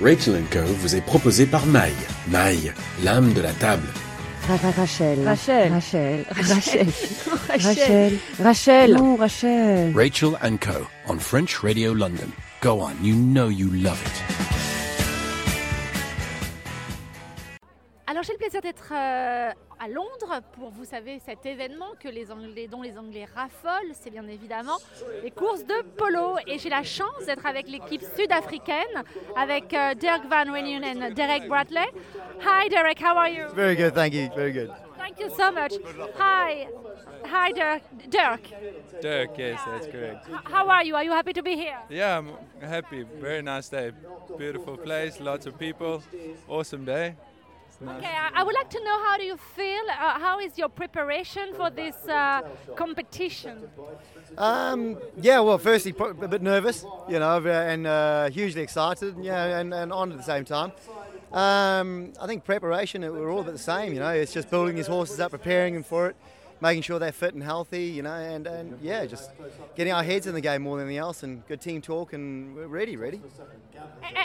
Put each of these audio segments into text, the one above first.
Rachel Co vous est proposé par Maï. Maï, l'âme de la table. Rachel. Rachel. Rachel. Rachel. Rachel. Rachel. Non, Rachel. Rachel Co on French Radio London. Go on, you know you love it. Alors j'ai le plaisir d'être euh, à Londres pour, vous savez, cet événement que les Anglais, dont les Anglais raffolent, c'est bien évidemment les courses de polo. Et j'ai la chance d'être avec l'équipe sud-africaine, avec euh, Dirk Van Renen et Derek Bradley. Hi Derek, how are you? Very good, thank you. Very good. Thank you so much. Hi. Hi Dirk. Dirk. Dirk, yes, that's correct. H- How are you? Are you happy to be here? Yeah, I'm happy. Very nice day. Beautiful place, lots of people. Awesome day. Okay, I I would like to know how do you feel? Uh, how is your preparation for this uh, competition? Um, yeah, well, firstly, a bit nervous, you know, uh, and uh, hugely excited, yeah, and, and on at the same time. Um, I think preparation, we're all a bit the same, you know, it's just building these horses up, preparing them for it, making sure they're fit and healthy, you know, and, and yeah, just getting our heads in the game more than anything else, and good team talk, and we're ready, ready.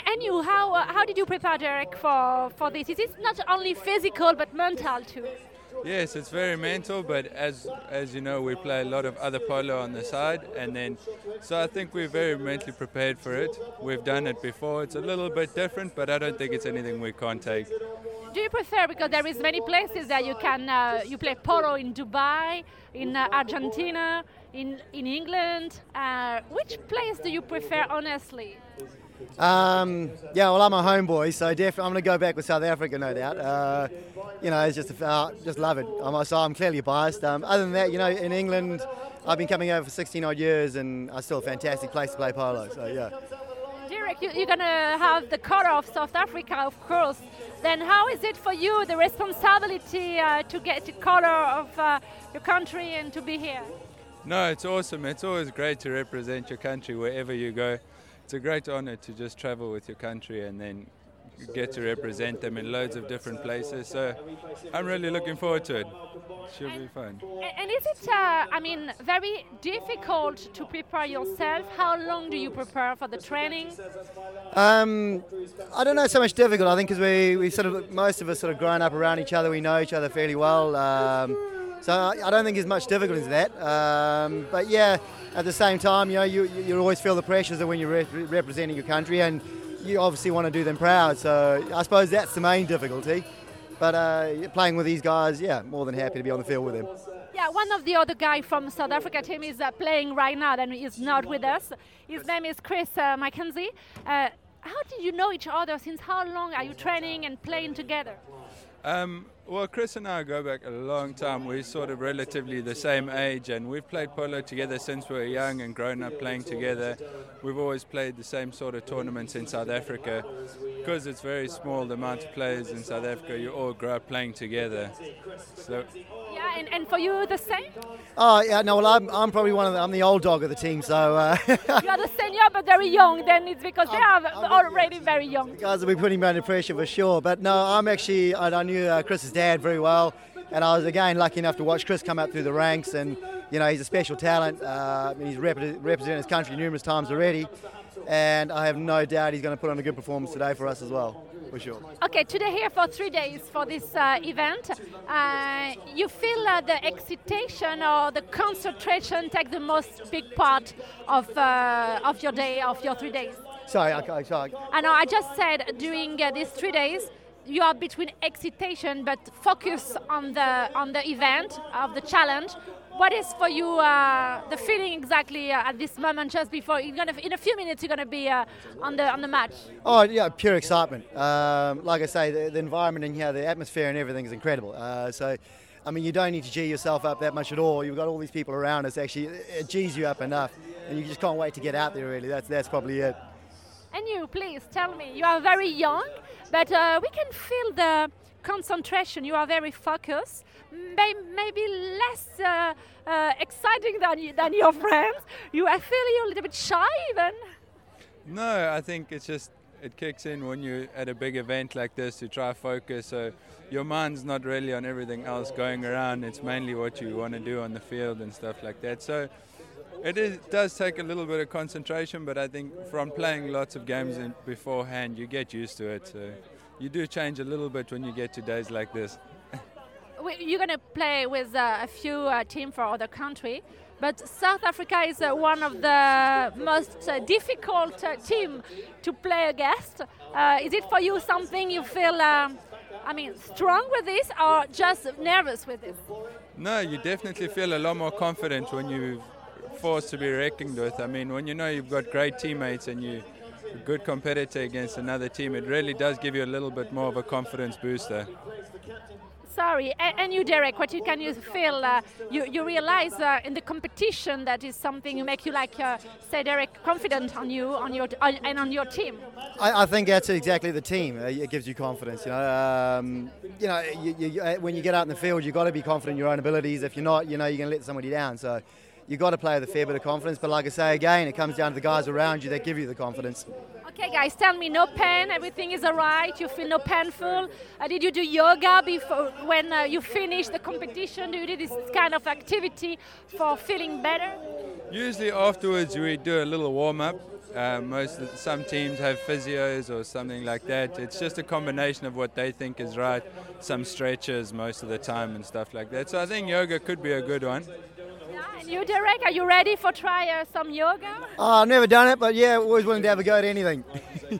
And you, how, uh, how did you prepare, Derek, for, for this? Is it not only physical but mental too? Yes, it's very mental, but as as you know, we play a lot of other polo on the side, and then so I think we're very mentally prepared for it. We've done it before. It's a little bit different, but I don't think it's anything we can't take. Do you prefer because there is many places that you can uh, you play polo in Dubai, in uh, Argentina, in in England. Uh, which place do you prefer, honestly? Um, yeah, well, I'm a homeboy, so definitely I'm going to go back with South Africa, no doubt. Uh, you know, it's just a, uh, just love it. I'm, so I'm clearly biased. Um, other than that, you know, in England, I've been coming over for 16 odd years, and it's still a fantastic place to play polo. So yeah. Derek, you, you're gonna have the color of South Africa, of course. Then how is it for you, the responsibility uh, to get the color of uh, your country and to be here? No, it's awesome. It's always great to represent your country wherever you go. It's a great honor to just travel with your country and then get to represent them in loads of different places. So I'm really looking forward to it. Should be fun. And is it, uh, I mean, very difficult to prepare yourself? How long do you prepare for the training? Um, I don't know so much difficult. I think because we we sort of most of us sort of grown up around each other, we know each other fairly well. Um, so I, don't think there's much difficult into that. Um, but yeah, at the same time, you know, you you always feel the pressures of when you're re- representing your country, and you obviously want to do them proud. So I suppose that's the main difficulty. But uh, playing with these guys, yeah, more than happy to be on the field with them. Yeah, one of the other guy from South Africa team is uh, playing right now and is not with us. His name is Chris uh, Mackenzie. Uh, how did you know each other? Since how long are you training and playing together? Um, well, Chris and I go back a long time. We're sort of relatively the same age, and we've played polo together since we were young and grown up playing together. We've always played the same sort of tournaments in South Africa. Because it's very small, the amount of players in South Africa, you all grow up playing together. So, and, and for you the same? Oh yeah, no, well I'm, I'm probably one of the, I'm the old dog of the team, so uh, You are the senior but very young, then it's because they are already very young. guys will be putting me under pressure for sure. But no, I'm actually I, I knew uh, Chris's dad very well, and I was again lucky enough to watch Chris come up through the ranks. And you know he's a special talent. Uh, he's repre- represented his country numerous times already, and I have no doubt he's going to put on a good performance today for us as well, for sure. Okay, today here for three days for this uh, event. Uh, you feel uh, the excitation or the concentration take the most big part of, uh, of your day, of your three days? Sorry, okay, sorry. I know I just said during uh, these three days you are between excitation but focus on the on the event of the challenge. What is for you uh, the feeling exactly uh, at this moment just before you're gonna in a few minutes you're gonna be uh, on the on the match? Oh yeah, pure excitement. Um, like I say, the, the environment in here, the atmosphere and everything is incredible. Uh, so, I mean, you don't need to g yourself up that much at all. You've got all these people around us. Actually, it g's you up enough, and you just can't wait to get out there. Really, that's that's probably it. And you, please tell me. You are very young, but uh, we can feel the concentration. You are very focused. May- maybe less uh, uh, exciting than than your friends. You, I feel you're a little bit shy even. no, I think it's just it kicks in when you're at a big event like this to try focus. So your mind's not really on everything else going around. It's mainly what you want to do on the field and stuff like that. So It is, does take a little bit of concentration, but I think from playing lots of games beforehand, you get used to it. So you do change a little bit when you get to days like this. You're going to play with uh, a few uh, teams for other country, but South Africa is uh, one of the most uh, difficult uh, team to play against. Uh, is it for you something you feel, um, I mean, strong with this or just nervous with this? No, you definitely feel a lot more confident when you're forced to be reckoned with. I mean, when you know you've got great teammates and you're a good competitor against another team, it really does give you a little bit more of a confidence booster. Sorry, and, and you, Derek, what you can you feel? Uh, you you realize uh, in the competition that is something you make you like, uh, say, Derek, confident on you, on your on, and on your team. I, I think that's exactly the team. Uh, It gives you confidence. You know, um, you know, you, you, uh, when you get out in the field, you've got to be confident in your own abilities. If you're not, you know, you're going to let somebody down. So you've got to play with a fair bit of confidence. But like I say again, it comes down to the guys around you that give you the confidence. Okay, guys, tell me, no pain, everything is alright. You feel no painful. Uh, did you do yoga before when uh, you finish the competition? Do you do this kind of activity for feeling better? Usually afterwards we do a little warm up. Uh, most some teams have physios or something like that. It's just a combination of what they think is right. Some stretches most of the time and stuff like that. So I think yoga could be a good one. Yeah, and you, Derek, are you ready for try uh, some yoga? Oh, I've never done it, but yeah, always willing to have a go at anything.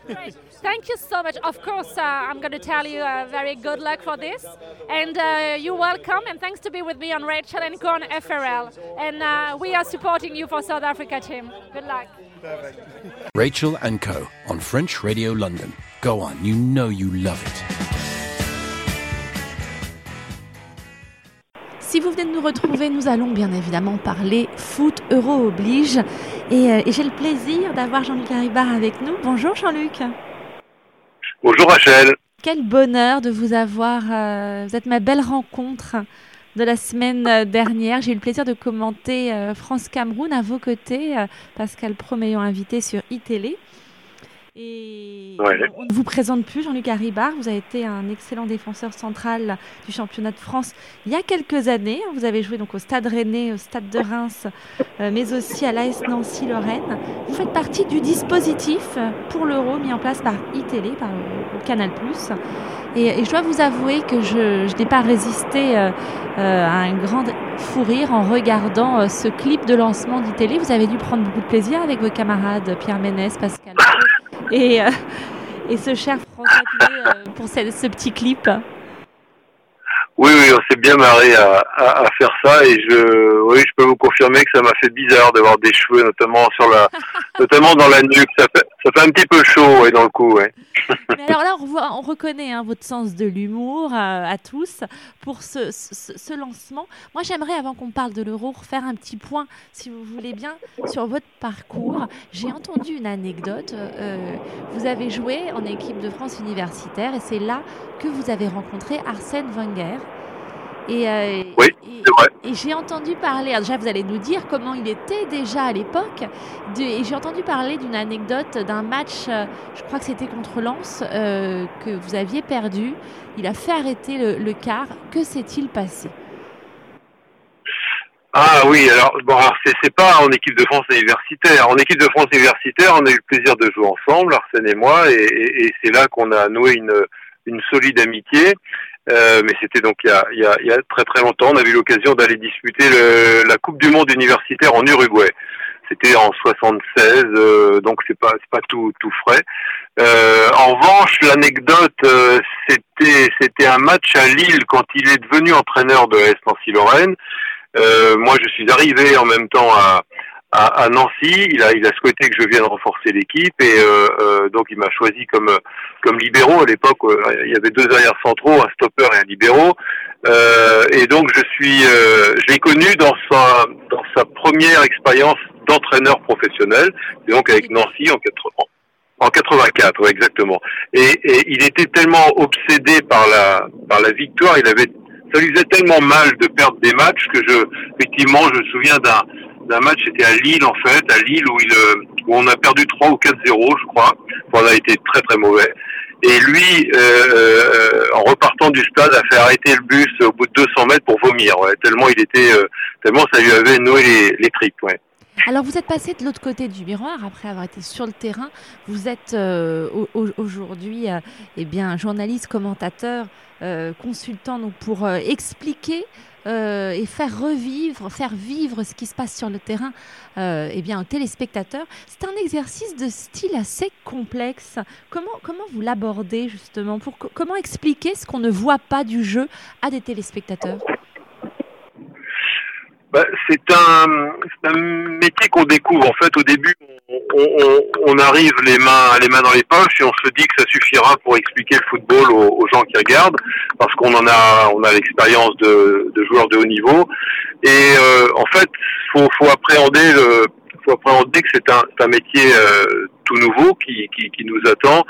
Great. Thank you so much. Of course, uh, I'm going to tell you uh, very good luck for this. And uh, you're welcome. And thanks to be with me on Rachel and Co on FRL. And uh, we are supporting you for South Africa team. Good luck. Rachel and Co. on French Radio London. Go on, you know you love it. Si vous venez de nous retrouver, nous allons bien évidemment parler foot euro oblige. Et, euh, et j'ai le plaisir d'avoir Jean-Luc Haribard avec nous. Bonjour Jean-Luc. Bonjour Rachel. Quel bonheur de vous avoir. euh, vous êtes ma belle rencontre de la semaine euh, dernière. J'ai eu le plaisir de commenter euh, France-Cameroun à vos côtés, Pascal Pro m'ayant invité sur iTélé. Et Ouais. on ne vous présente plus Jean-Luc Haribard. Vous avez été un excellent défenseur central du championnat de France il y a quelques années. Vous avez joué donc au Stade Rennais, au Stade de Reims, euh, mais aussi à l'AS Nancy-Lorraine. Vous faites partie du dispositif pour l'Euro mis en place par iTélé, par le, Canal+. Et, et je dois vous avouer que je, je n'ai pas résisté euh, euh, à un grand fou rire en regardant euh, ce clip de lancement d'ITélé. Vous avez dû prendre beaucoup de plaisir avec vos camarades Pierre Ménès, Pascal et, euh, et ce cher François Pinet euh, pour ce, ce petit clip. Oui, oui, on s'est bien marré à, à- à faire ça et je, oui, je peux vous confirmer que ça m'a fait bizarre d'avoir des cheveux, notamment sur la, notamment dans la nuque. Ça fait, ça fait un petit peu chaud, dans le cou, ouais. Alors là, on, reconnaît hein, votre sens de l'humour euh, à tous pour ce, ce- ce lancement. Moi, j'aimerais, avant qu'on parle de l'euro, refaire un petit point, si vous voulez bien, sur votre parcours. J'ai entendu une anecdote. euh, vous avez joué en équipe de France universitaire et c'est là que vous avez rencontré Arsène Wenger. Et, euh, Oui, et- c'est vrai. et j'ai entendu parler, alors déjà vous allez nous dire comment il était déjà à l'époque, et j'ai entendu parler d'une anecdote d'un match, euh, je crois que c'était contre Lens, euh, que vous aviez perdu. Il a fait arrêter le, le quart. Que s'est-il passé? Ah oui, alors bon, c'est pas en équipe de France universitaire. En équipe de France universitaire, on a eu le plaisir de jouer ensemble, Arsène et moi, et, et- et c'est là qu'on a noué une, une solide amitié. Euh, mais c'était donc il y, a, il, y a, il y a très très longtemps. On avait eu l'occasion d'aller disputer le- la Coupe du Monde universitaire en Uruguay. C'était en 76, euh, donc c'est pas c'est pas tout tout frais. Euh, en revanche, l'anecdote, euh, c'était c'était un match à Lille quand il est devenu entraîneur de S Nancy-Lorraine. Euh, moi, je suis arrivé en même temps à, à, à Nancy. Il a, il a souhaité que je vienne renforcer l'équipe et euh, euh, donc il m'a choisi comme comme libéraux. À l'époque, euh, il y avait deux arrières centraux, un stopper et un libéraux. Euh, et donc je suis, euh, je l'ai connu dans sa dans sa première expérience d'entraîneur professionnel, et donc avec Nancy en 80. En 84, ouais, exactement. Et, et il était tellement obsédé par la par la victoire, il avait ça lui faisait tellement mal de perdre des matchs que je, effectivement, je me souviens d'un d'un match, c'était à Lille en fait, à Lille où il euh, où on a perdu 3 ou 4-0, je crois. On a été très très mauvais. Et lui, euh, euh, en repartant du stade, a fait arrêter le bus au bout de 200 mètres pour vomir. Tellement il était, tellement ça lui avait noué les, les tripes. Alors vous êtes passé de l'autre côté du miroir après avoir été sur le terrain. Vous êtes aujourd'hui eh bien journaliste, commentateur, consultant donc pour expliquer et faire revivre, faire vivre ce qui se passe sur le terrain eh bien aux téléspectateurs. C'est un exercice de style assez complexe. Comment comment vous l'abordez justement pour comment expliquer ce qu'on ne voit pas du jeu à des téléspectateurs? Bah, c'est un, métier qu'on découvre. En fait, au début, on, on, arrive les mains, les mains dans les poches et on se dit que ça suffira pour expliquer le football aux, aux gens qui regardent, parce qu'on en a, on a l'expérience de, de, joueurs de haut niveau. Et euh, en fait, faut, faut appréhender le, faut appréhender que c'est un, un, métier euh, tout nouveau qui, qui, qui, nous attend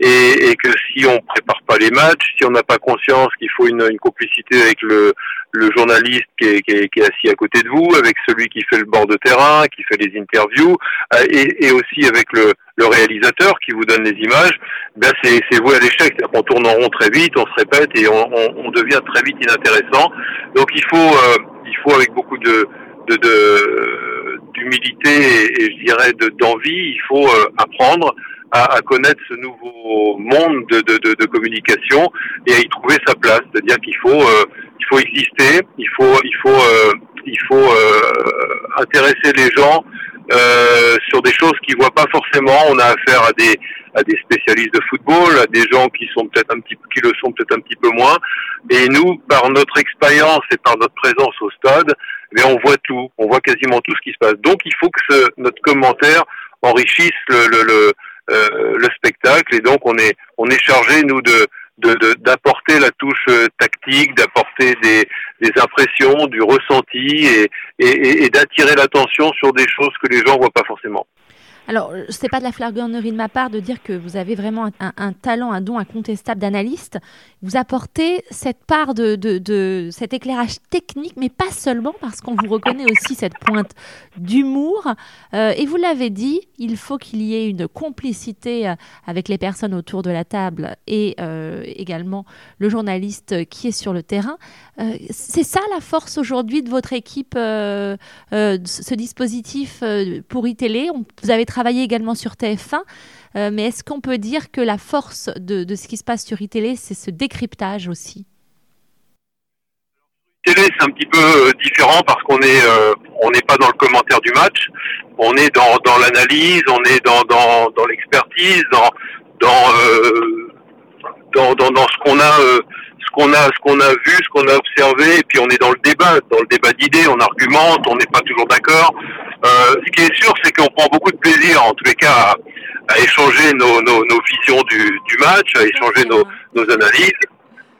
et, et, que si on prépare pas les matchs, si on n'a pas conscience qu'il faut une, une, complicité avec le, le journaliste qui est, qui, est, qui est, assis à côté de vous, avec celui qui fait le bord de terrain, qui fait les interviews, euh, et, et, aussi avec le, le, réalisateur qui vous donne les images, ben c'est, c'est voué à l'échec. On tourne en rond très vite, on se répète et on, on, on devient très vite inintéressant. Donc il faut, euh, il faut avec beaucoup de, de, de d'humilité et, et, je dirais de, d'envie, il faut euh, apprendre à, à, connaître ce nouveau monde de, de, de, communication et à y trouver sa place. C'est-à-dire qu'il faut, euh, il faut exister, il faut, il faut, euh, il faut intéresser les gens euh, sur des choses qu'ils voient pas forcément. On a affaire à des à des spécialistes de football, à des gens qui sont peut-être un petit qui le sont peut-être un petit peu moins. Et nous, par notre expérience et par notre présence au stade, mais on voit tout, on voit quasiment tout ce qui se passe. Donc il faut que ce, notre commentaire enrichisse le, euh, le spectacle et donc on est on est chargé nous de d'apporter la touche euh, tactique, d'apporter des, des, impressions, du ressenti et, et, et d'attirer l'attention sur des choses que les gens voient pas forcément. Alors, ce n'est pas de la flagornerie de ma part de dire que vous avez vraiment un, talent, un don incontestable d'analyste. Vous apportez cette part de, cet éclairage technique, mais pas seulement, parce qu'on vous reconnaît aussi cette pointe d'humour. Euh, et vous l'avez dit, il faut qu'il y ait une complicité euh, avec les personnes autour de la table et euh, également le journaliste qui est sur le terrain. Euh, c'est ça la force aujourd'hui de votre équipe, euh, euh, ce dispositif pour iTélé. Vous avez travaillé également sur TF1, mais est-ce qu'on peut dire que la force de, ce qui se passe sur iTélé, c'est ce décryptage aussi? Télé, c'est un petit peu différent parce qu'on est on n'est pas dans le commentaire du match, on est dans, l'analyse, on est dans, l'expertise, euh, dans, dans, dans ce qu'on a ce qu'on a, ce qu'on a vu, ce qu'on a observé, et puis on est dans le débat, dans le débat d'idées, on argumente, on n'est pas toujours d'accord. Euh, ce qui est sûr, c'est qu'on prend beaucoup de plaisir, en tous les cas, à, à échanger nos, nos, nos, visions du, du match, à échanger nos, nos analyses.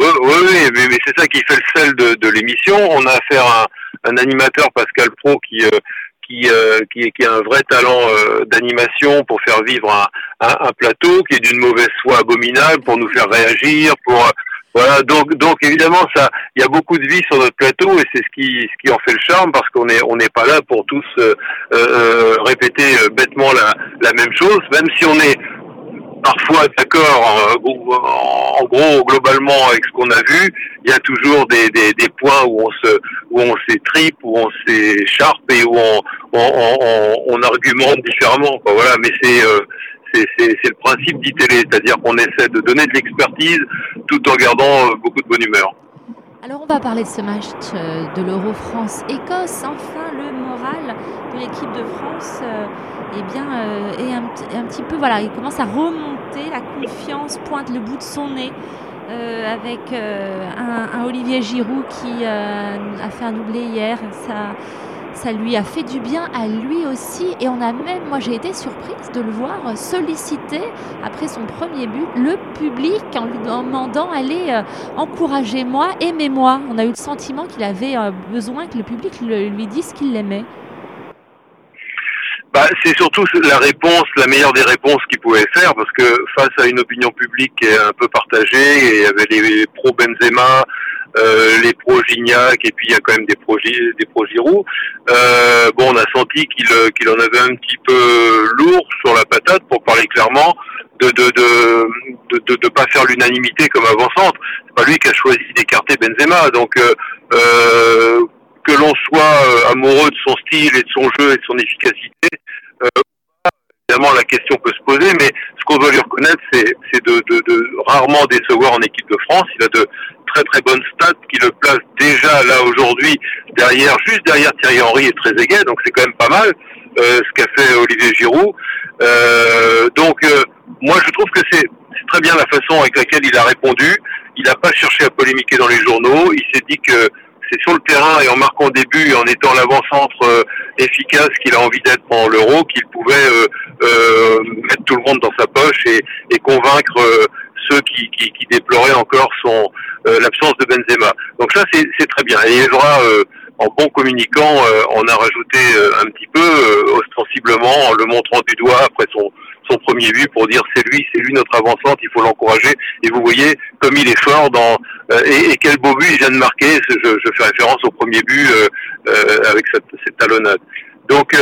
Oui, oui, mais, mais c'est ça qui fait le sel de, de l'émission. On a affaire à un, un animateur, Pascal Pro, qui euh, qui, euh, qui, qui, a un vrai talent euh, d'animation pour faire vivre un, un, un, plateau, qui est d'une mauvaise foi abominable pour nous faire réagir, pour voilà, donc donc évidemment ça, il y a beaucoup de vie sur notre plateau et c'est ce qui ce qui en fait le charme parce qu'on est on n'est pas là pour tous euh, euh, répéter euh, bêtement la même chose, même si on est parfois d'accord en, gros globalement avec ce qu'on a vu, il y a toujours des, des, points où on se où on s'étripe, où on s'écharpe et où on on, argumente différemment. Voilà, mais c'est c'est le principe d'ITélé, c'est-à-dire qu'on essaie de donner de l'expertise tout en gardant euh, beaucoup de bonne humeur. Alors on va parler de ce match euh, de l'Euro France-Écosse. Enfin, le moral de l'équipe de France euh, eh bien, est un, un, petit peu, voilà, il commence à remonter, la confiance pointe le bout de son nez. Avec un, Olivier Giroud qui a fait un doublé hier. Ça, ça lui a fait du bien à lui aussi. Et on a même, moi j'ai été surprise de le voir solliciter, après son premier but, le public en lui demandant allez, euh, encouragez-moi, aimez-moi. On a eu le sentiment qu'il avait euh, besoin que le public lui dise qu'il l'aimait. Bah, c'est surtout la réponse, la meilleure des réponses qu'il pouvait faire, parce que face à une opinion publique qui est un peu partagée, et il y avait les pro Benzema, euh, les pro Gignac et puis il y a quand même des pro des pro Giroud. Euh, bon, on a senti qu'il euh, qu'il en avait un petit peu lourd sur la patate pour parler clairement de de de de, de, pas faire l'unanimité comme avant-centre. C'est pas lui qui a choisi d'écarter Benzema, donc euh, euh que l'on soit amoureux de son style et de son jeu et de son efficacité, évidemment la question peut se poser, mais ce qu'on doit lui reconnaître, c'est de, rarement décevoir en équipe de France. Il a de très très bonnes stats qui le placent déjà là aujourd'hui derrière, juste derrière Thierry Henry et Trezeguet, donc c'est quand même pas mal euh, ce qu'a fait Olivier Giroud. Euh, donc euh, moi je trouve que c'est très bien la façon avec laquelle il a répondu. Il n'a pas cherché à polémiquer dans les journaux. Il s'est dit que c'est sur le terrain et en marquant début et en étant l'avant-centre euh, efficace qu'il a envie d'être pendant l'Euro, qu'il pouvait euh, euh, mettre tout le monde dans sa poche et, et convaincre ceux qui, qui, qui, déploraient encore son l'absence de Benzema. Donc ça c'est très bien. Et aura en bon communicant, on a rajouté un petit peu ostensiblement en le montrant du doigt après son son premier but pour dire c'est lui, c'est lui notre avancante, il faut l'encourager. Et vous voyez comme il est fort dans euh, et, quel beau but il vient de marquer. Je, je fais référence au premier but euh, euh, avec cette, cette, talonnade. Donc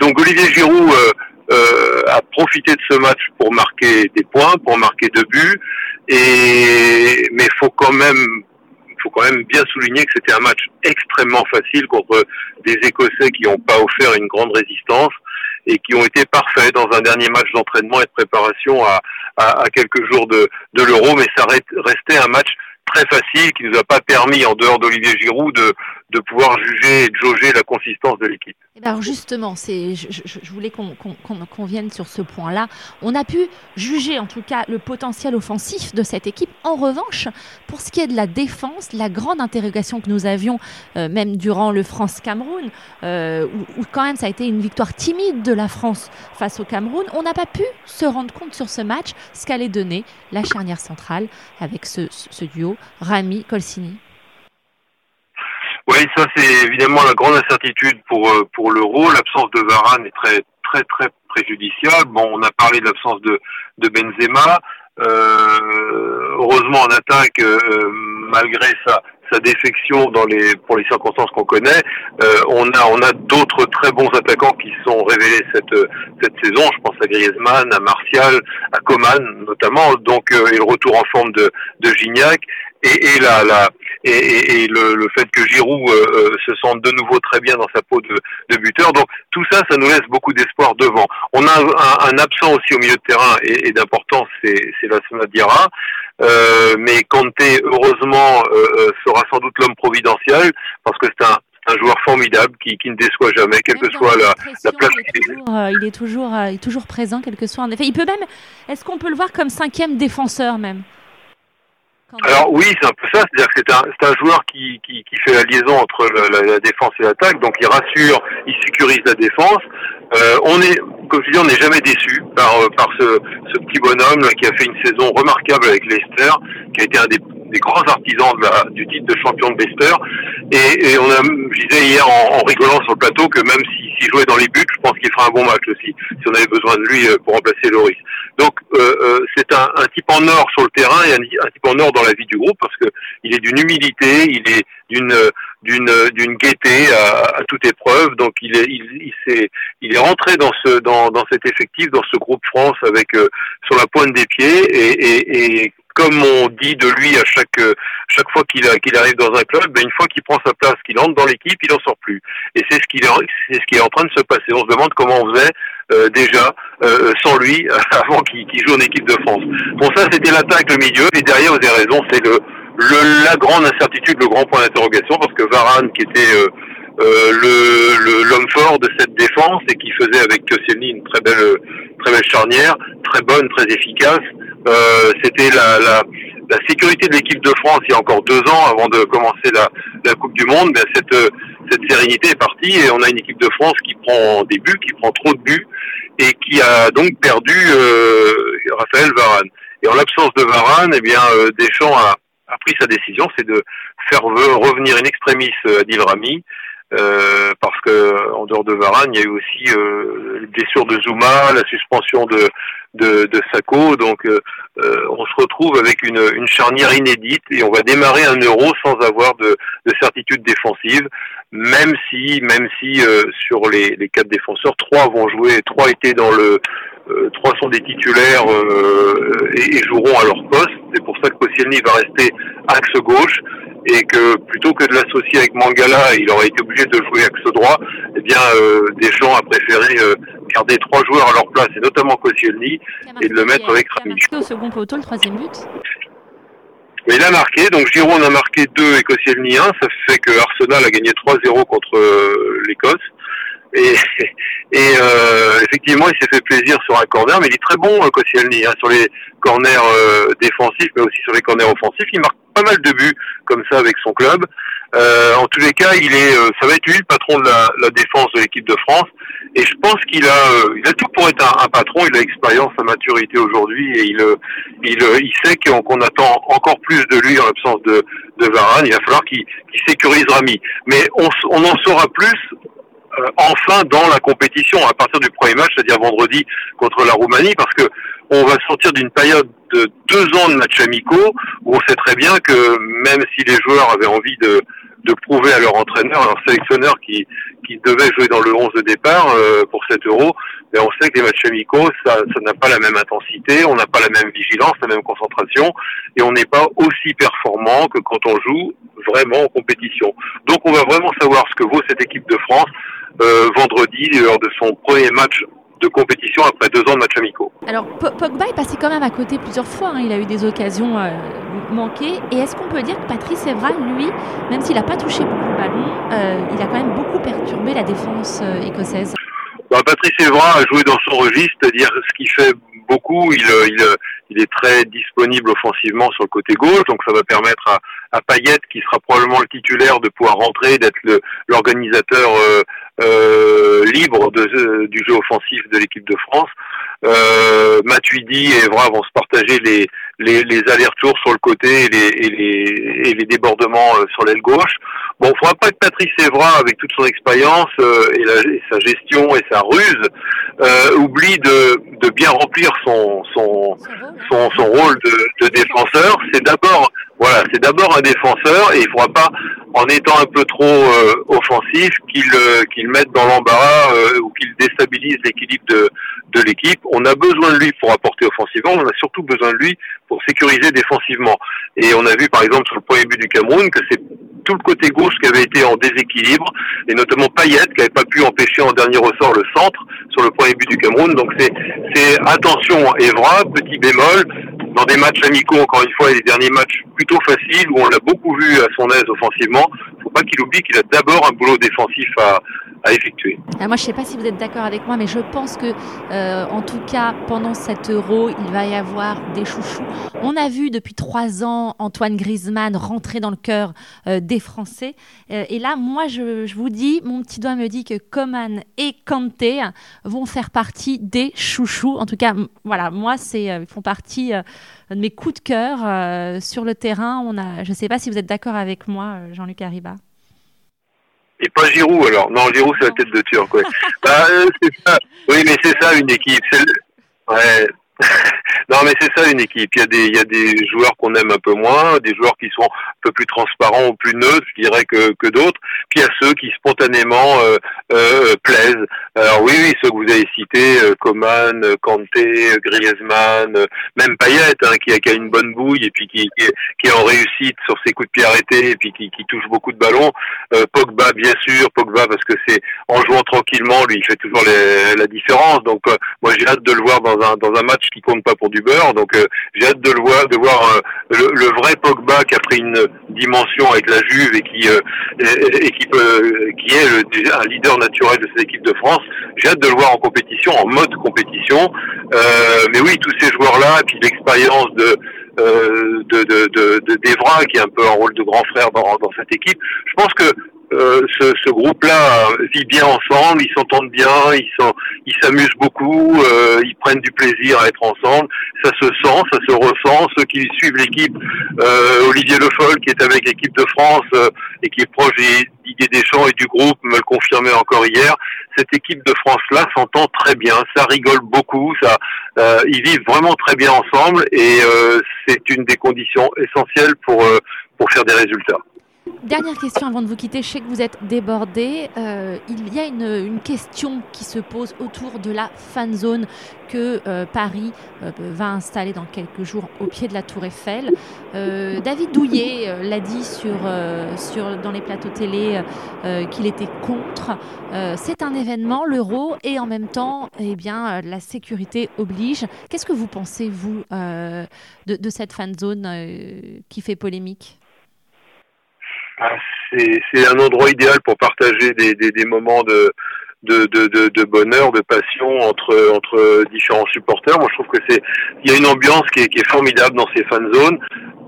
donc Olivier Giroud a profité de ce match pour marquer des points, pour marquer deux buts. Et mais faut quand même faut quand même bien souligner que c'était un match extrêmement facile contre des Écossais qui n'ont pas offert une grande résistance et qui ont été parfaits dans un dernier match d'entraînement et de préparation à, quelques jours de, de l'Euro, mais ça restait un match très facile qui nous a pas permis, en dehors d'Olivier Giroud, de, de pouvoir juger et de jauger la consistance de l'équipe. Eh ben, alors justement, je, voulais qu'on, qu'on, vienne sur ce point-là. On a pu juger en tout cas le potentiel offensif de cette équipe. En revanche, pour ce qui est de la défense, la grande interrogation que nous avions, euh, même durant le France-Cameroun, euh, où, où, quand même ça a été une victoire timide de la France face au Cameroun, on n'a pas pu se rendre compte sur ce match ce qu'allait donner la charnière centrale avec ce, ce duo Rami-Colsini. Oui, ça c'est évidemment la grande incertitude pour euh, pour l'euro. L'absence de Varane est très très très préjudiciable. Bon, on a parlé de l'absence de de Benzema. Euh, heureusement en attaque, euh, malgré sa sa défection dans les pour les circonstances qu'on connaît, euh, on a on a d'autres très bons attaquants qui sont révélés cette cette saison. Je pense à Griezmann, à Martial, à Coman notamment. Donc euh, et le retour en forme de de Gignac et, et la la et, et, et le, le, fait que Giroud euh, euh, se sente de nouveau très bien dans sa peau de, de buteur. Donc tout ça, ça nous laisse beaucoup d'espoir devant. On a un, un, absent aussi au milieu de terrain et, et d'importance, c'est la Diarra. Euh, mais Kanté, heureusement, euh, euh, sera sans doute l'homme providentiel parce que c'est un, un joueur formidable qui, qui, ne déçoit jamais, quelle que soit la, la place il est, toujours, euh, il est toujours, il est toujours présent, quel que soit en effet. Il peut même, est-ce qu'on peut le voir comme cinquième défenseur même? Alors oui, c'est un peu ça, c'est-à-dire que c'est un, un, joueur qui, qui, qui, fait la liaison entre la, la défense et l'attaque, donc il rassure, il sécurise la défense. Euh, on est, comme je dis, on n'est jamais déçu par, par ce, ce petit bonhomme qui a fait une saison remarquable avec Leicester, qui a été un des, des grands artisans de la, du titre de champion de Leicester. Et, et on a, je disais hier en, en, rigolant sur le plateau que même s'il si, jouait dans les buts, je pense qu'il ferait un bon match aussi, si on avait besoin de lui euh, pour remplacer Loris. Donc euh, euh, c'est un, un, type en or sur le terrain et un, un, type en or dans la vie du groupe parce que il est d'une humilité, il est d'une d'une d'une gaieté à, à, toute épreuve. Donc il est il, il, est, il est rentré dans ce dans, dans cet effectif, dans ce groupe France avec euh, sur la pointe des pieds et, et, et comme on dit de lui à chaque chaque fois qu'il qu'il arrive dans un club, ben une fois qu'il prend sa place, qu'il entre dans l'équipe, il en sort plus. Et c'est ce qui est c'est ce qui est en train de se passer. On se demande comment on faisait euh, déjà euh, sans lui avant qu'il qu joue en équipe de France. Bon ça c'était l'attaque, le milieu, et derrière vous avez raison, c'est le, la grande incertitude, le grand point d'interrogation parce que Varane qui était euh, euh, le l'homme fort de cette défense et qui faisait avec Koscielny une très belle très belle charnière, très bonne, très efficace. Euh, C'était la, la, la, sécurité de l'équipe de France il y a encore deux ans avant de commencer la, la Coupe du Monde. Ben cette cette sérénité est partie et on a une équipe de France qui prend des buts, qui prend trop de buts et qui a donc perdu euh, Raphaël Varane. Et en l'absence de Varane, eh bien euh, Deschamps a, a pris sa décision, c'est de faire revenir une extremis Adil Rami euh, parce que en dehors de Varane, il y a eu aussi euh, les blessures de Zuma, la suspension de de, de. Donc, euh, euh, on se retrouve avec une, une, charnière inédite et on va démarrer un euro sans avoir de, de certitude défensive, même si même si euh, sur les, les quatre défenseurs, trois vont jouer, trois étaient dans le trois sont des titulaires et, et, joueront à leur poste. C'est pour ça que Koscielny va rester axe gauche et que plutôt que de l'associer avec Mangala, il aurait été obligé de jouer axe droit, eh bien Deschamps a préféré garder trois joueurs à leur place, et notamment Koscielny, et de le mettre avec Rami. au second poteau, le troisième but mais il a marqué, donc Giroud en a marqué deux et Koscielny un, ça fait que Arsenal a gagné 3-0 contre l'Écosse. Et, et euh, effectivement, il s'est fait plaisir sur un corner, mais il est très bon, euh, Koscielny, hein, sur les corners euh, défensifs, mais aussi sur les corners offensifs. Il marque pas mal de buts comme ça avec son club. Euh, en tous les cas, il est, ça va être lui le patron de la, la défense de l'équipe de France. Et je pense qu'il a, il a tout pour être un, un patron. Il a l'expérience, sa maturité aujourd'hui, et il, il, il sait qu'on attend encore plus de lui en l'absence de, de Varane. Il va falloir qu'il sécurise Rami. Mais on, on en saura plus euh, enfin dans la compétition à partir du premier match, c'est-à-dire vendredi contre la Roumanie, parce que on va sortir d'une période de deux ans de matchs amicaux où on sait très bien que même si les joueurs avaient envie de, de prouver à leur entraîneur, à leur sélectionneur qui, qui devait jouer dans le 11 de départ euh, pour 7 euros, mais on sait que les matchs amicaux, ça n'a pas la même intensité, on n'a pas la même vigilance, la même concentration, et on n'est pas aussi performant que quand on joue vraiment en compétition. Donc on va vraiment savoir ce que vaut cette équipe de France euh, vendredi lors de son premier match de compétition après deux ans de matchs amicaux. Alors Pogba est passé quand même à côté plusieurs fois, hein. il a eu des occasions euh, manquées. Et est-ce qu'on peut dire que Patrice Evra, lui, même s'il n'a pas touché beaucoup le ballon, euh, il a quand même beaucoup perturbé la défense écossaise? Bah, Patrice Evra a joué dans son registre, c'est-à-dire ce qui fait beaucoup, il, il, il, est très disponible offensivement sur le côté gauche, donc ça va permettre à, à Payet, qui sera probablement le titulaire, de pouvoir rentrer, d'être l'organisateur euh, euh, libre de, du jeu offensif de l'équipe de France. Euh, Matuidi et Evra vont se partager les, les, les allers-retours sur le côté et les, et les, et les débordements euh, sur l'aile gauche. Bon, il faudra pas que Patrice Evra, avec toute son expérience euh, et, et, sa gestion et sa ruse, euh, oublie de, de bien remplir son, son, son, son rôle de, de défenseur. C'est d'abord voilà, c'est d'abord un défenseur et il ne faudra pas, en étant un peu trop euh, offensif, qu'il euh, qu'il mette dans l'embarras euh, ou qu'il déstabilise l'équilibre de, de l'équipe. On a besoin de lui pour apporter offensivement, on a surtout besoin de lui pour sécuriser défensivement. Et on a vu par exemple sur le premier but du Cameroun que c'est tout le côté gauche qui avait été en déséquilibre, et notamment Payet qui n'avait pas pu empêcher en dernier ressort le centre sur le premier but du Cameroun. Donc c'est attention Evra, petit bémol, dans des matchs amicaux, encore une fois, et les derniers matchs plutôt faciles où on l'a beaucoup vu à son aise offensivement, faut pas qu'il oublie qu'il a d'abord un boulot défensif à, effectuer. Ah, moi, je sais pas si vous êtes d'accord avec moi, mais je pense que, euh, en tout cas, pendant cet Euro, il va y avoir des chouchous. On a vu depuis trois ans Antoine Griezmann rentrer dans le cœur euh, des Français, euh, et là, moi, je, je, vous dis, mon petit doigt me dit que Coman et Kanté vont faire partie des chouchous. En tout cas, voilà, moi, c'est ils font partie de mes coups de cœur sur le terrain. On a, je ne sais pas si vous êtes d'accord avec moi, Jean-Luc Arriba. Et pas Giroud alors. Non, Giroud c'est la tête de Turc. Ouais. bah, euh, ça. Oui, mais c'est ça une équipe. Ouais. Non, mais c'est ça une équipe. Il y a des, il y a des joueurs qu'on aime un peu moins, des joueurs qui sont un peu plus transparents ou plus neutres, je dirais, que, que d'autres. Puis il y a ceux qui spontanément euh, euh, plaisent. Alors oui, oui, ceux que vous avez cités, euh, Coman, Kanté, Griezmann, euh, même Payet, hein, qui, a, qui a une bonne bouille et puis qui, qui, est, qui est en réussite sur ses coups de pied arrêtés et puis qui, qui touche beaucoup de ballons. Euh, Pogba, bien sûr, Pogba parce que c'est en jouant tranquillement, lui, il fait toujours les, la différence. Donc moi, j'ai hâte de le voir dans un dans un match qui compte pas pour du beurre. Donc euh, j'ai hâte de le voir, de voir euh, le, vrai Pogba qui a pris une dimension avec la Juve et qui euh, et, qui peut, qui est un leader naturel de cette équipe de France. J'ai hâte de le voir en compétition, en mode compétition. mais oui, tous ces joueurs-là, et puis l'expérience de de, de, de, de Devra, qui est un peu en rôle de grand frère dans, dans cette équipe. Je pense que euh, ce, ce groupe-là vit bien ensemble, ils s'entendent bien, ils sont, ils s'amusent beaucoup, euh, ils prennent du plaisir à être ensemble. Ça se sent, ça se ressent. Ceux qui suivent l'équipe, euh, Olivier Le Foll qui est avec l'équipe de France euh, et qui est proche Didier Deschamps et du groupe me le confirmait encore hier. Cette équipe de France-là s'entend très bien, ça rigole beaucoup, ça, ils vivent vraiment très bien ensemble et c'est une des conditions essentielles pour pour faire des résultats. Dernière question avant de vous quitter. Je sais que vous êtes débordé. Euh, il y a une, question qui se pose autour de la fan zone que euh, Paris euh, va installer dans quelques jours au pied de la Tour Eiffel. David Douillet l'a dit dans les plateaux télé qu'il était contre. C'est un événement, l'euro, et en même temps, eh bien, la sécurité oblige. Qu'est-ce que vous pensez, vous, de, de, cette fan zone qui fait polémique? Ah, c'est un endroit idéal pour partager des, des, des moments de, de, de, de, bonheur, de passion entre, entre différents supporters. Moi, je trouve que c'est, il y a une ambiance qui est, qui est formidable dans ces fan zones.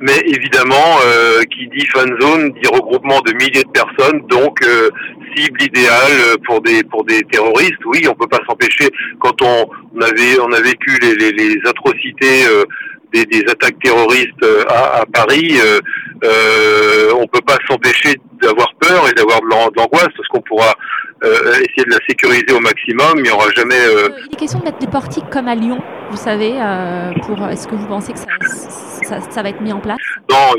Mais évidemment, euh, qui dit fan zone dit regroupement de milliers de personnes, donc euh, cible idéale pour des pour des terroristes. Oui, on peut pas s'empêcher. Quand on, on, avait on a vécu les, les, les atrocités euh, des, des, attaques terroristes euh, à, à Paris, euh, euh, on peut pas s'empêcher d'avoir peur et d'avoir de l'angoisse parce qu'on pourra euh, essayer de la sécuriser au maximum. Il n'y aura jamais. Euh... Il est question de mettre des portiques comme à Lyon, vous savez. Euh, pour est-ce que vous pensez que ça, ça, ça, va être mis en place? Non.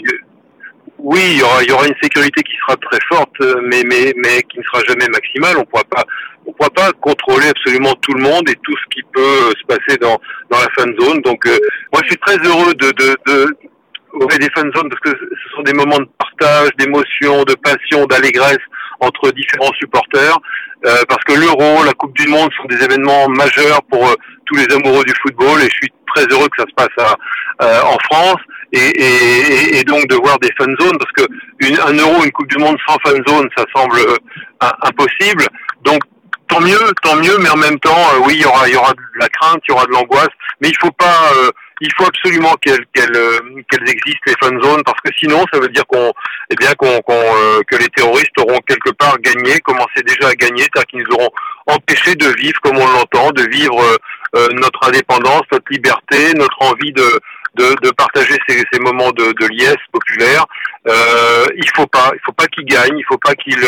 Oui, il y, aura, il y aura une sécurité qui sera très forte, mais, mais, mais qui ne sera jamais maximale. On pourra pas, on pourra pas contrôler absolument tout le monde et tout ce qui peut se passer dans, dans la fan zone. Donc, euh, moi, je suis très heureux de, de, de des fan zones parce que ce sont des moments de partage, d'émotion, de passion, d'allégresse entre différents supporters. Euh, parce que l'Euro, la Coupe du Monde sont des événements majeurs pour euh, tous les amoureux du football et je suis très heureux que ça se passe à, euh, en France et, donc de voir des fan zones parce que un Euro, une Coupe du Monde sans fan zone, ça semble euh, impossible. Donc tant mieux, tant mieux, mais en même temps, euh, oui, il y aura, y aura de la crainte, il y aura de l'angoisse, mais il faut pas il faut absolument qu'elles qu'elles qu'elles existent les fan zones parce que sinon ça veut dire qu'on eh bien qu'on euh, que les terroristes auront quelque part gagné, commencé déjà à gagner, c'est-à-dire qu'ils nous auront empêché de vivre comme on l'entend, de vivre euh, notre indépendance, notre liberté, notre envie de de, de partager ces, ces moments de, de liesse populaire. Euh, il faut pas, il faut pas qu'ils gagnent, il faut pas qu'ils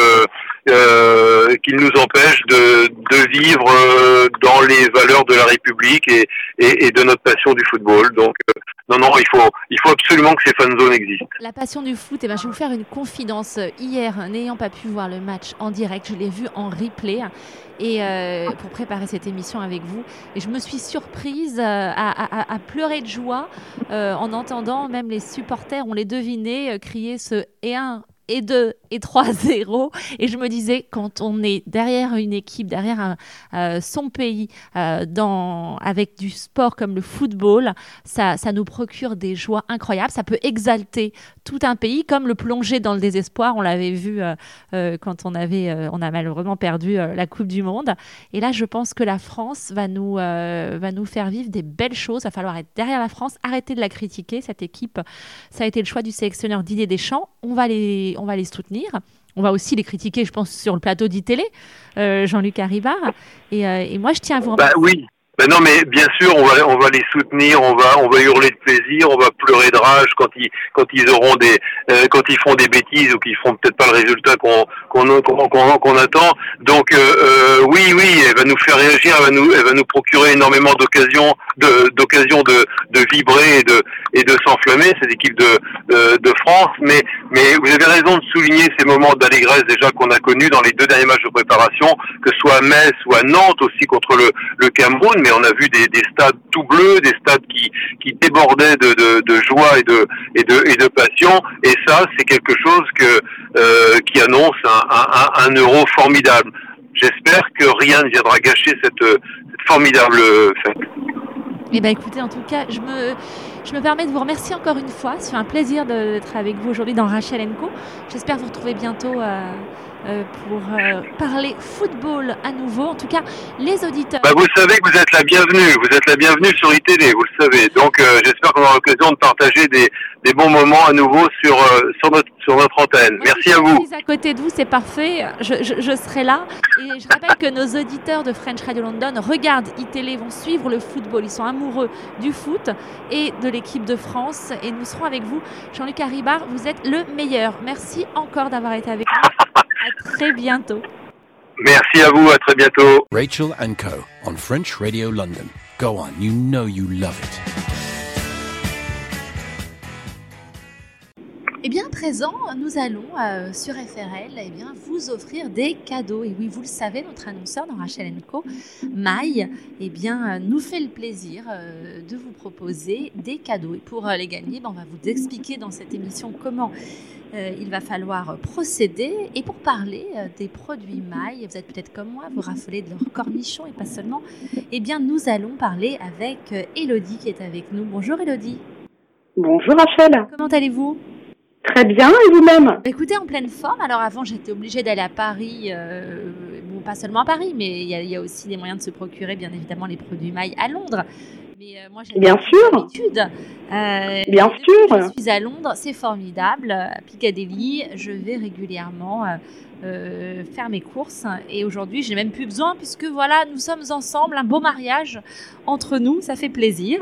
euh, qu'il nous empêche de, de vivre euh, dans les valeurs de la République et, et, et de notre passion du football. Donc euh, non, non, il faut, il faut absolument que ces fan zones existent. La passion du foot, eh ben, je vais vous faire une confidence. Hier, n'ayant pas pu voir le match en direct, je l'ai vu en replay et euh, pour préparer cette émission avec vous. Et je me suis surprise à, à, à pleurer de joie euh, en entendant même les supporters, on les devinait, crier ce et un et 2 et 3-0. Et je me disais, quand on est derrière une équipe, derrière euh, son pays, euh, dans, avec du sport comme le football, ça, ça nous procure des joies incroyables. Ça peut exalter tout un pays, comme le plonger dans le désespoir. On l'avait vu euh, quand on, avait, on a malheureusement perdu la Coupe du Monde. Et là, je pense que la France va nous, va nous faire vivre des belles choses. Il va falloir être derrière la France, arrêter de la critiquer. Cette équipe, ça a été le choix du sélectionneur Didier Deschamps. On va les, on va les soutenir. On va aussi les critiquer, je pense, sur le plateau d'ITélé, euh, Jean-Luc Haribard. Et, euh, et, moi, je tiens à vous remercier. Bah oui. Ben non, mais bien sûr, on va, on va les soutenir, on va, on va hurler de plaisir, on va pleurer de rage quand ils, quand ils auront des, euh, quand ils font des bêtises ou qu'ils feront peut-être pas le résultat qu'on, qu'on, qu'on, qu'on attend. Donc euh, euh, oui, oui, elle va nous faire réagir, elle va nous, elle va nous procurer énormément d'occasions, de, d'occasions de, de vibrer et de, et de s'enflammer cette équipe de, de, de, France. Mais, mais vous avez raison de souligner ces moments d'allégresse déjà qu'on a connus dans les deux derniers matchs de préparation, que ce soit à Metz ou à Nantes aussi contre le, le Cameroun on a vu des, des, stades tout bleus, des stades qui, débordaient de, joie et de, passion. Et ça, c'est quelque chose euh, qui annonce un, euro formidable. J'espère que rien ne viendra gâcher cette, formidable fête. Eh ben écoutez, en tout cas, je me, je me permets de vous remercier encore une fois. C'est un plaisir d'être avec vous aujourd'hui dans Rachel Co. J'espère vous retrouver bientôt. Euh euh, pour euh, parler football à nouveau. En tout cas, les auditeurs. Bah, vous savez que vous êtes la bienvenue. Vous êtes la bienvenue sur ITV, vous le savez. Donc, euh, j'espère qu'on aura l'occasion de partager des, des, bons moments à nouveau sur, euh, sur, notre, sur notre antenne. Merci à vous. à côté de vous, c'est parfait. Je, je, je, serai là. Et je rappelle que nos auditeurs de French Radio London regardent ITV, vont suivre le football. Ils sont amoureux du foot et de l'équipe de France. Et nous serons avec vous. Jean-Luc Haribard, vous êtes le meilleur. Merci encore d'avoir été avec nous. À très bientôt. Merci à vous, à très bientôt. Rachel and Co. on French Radio London. Go on, you know you love it. Eh bien, présent, nous allons euh, sur FRL eh bien, vous offrir des cadeaux. Et oui, vous le savez, notre annonceur dans Rachel Co, Maï, eh bien, euh, nous fait le plaisir euh, de vous proposer des cadeaux. Et pour les gagner, ben, on va vous expliquer dans cette émission comment il va falloir procéder. Et pour parler des produits Maï, vous êtes peut-être comme moi, vous raffolez de leurs cornichons et pas seulement, eh bien, nous allons parler avec Elodie qui est avec nous. Bonjour Elodie. Bonjour Rachel. Comment allez-vous? Très bien, et vous-même Écoutez, en pleine forme. Alors avant, j'étais obligée d'aller à Paris, euh, bon, pas seulement à Paris, mais il y, a aussi des moyens de se procurer, bien évidemment, les produits mailles à Londres. Mais euh, moi, j'ai bien sûr. Euh, bien sûr. Je suis à Londres, c'est formidable. À Piccadilly, je vais régulièrement euh, faire mes courses. Et aujourd'hui, j'ai même plus besoin puisque voilà, nous sommes ensemble, un beau mariage entre nous, ça fait plaisir.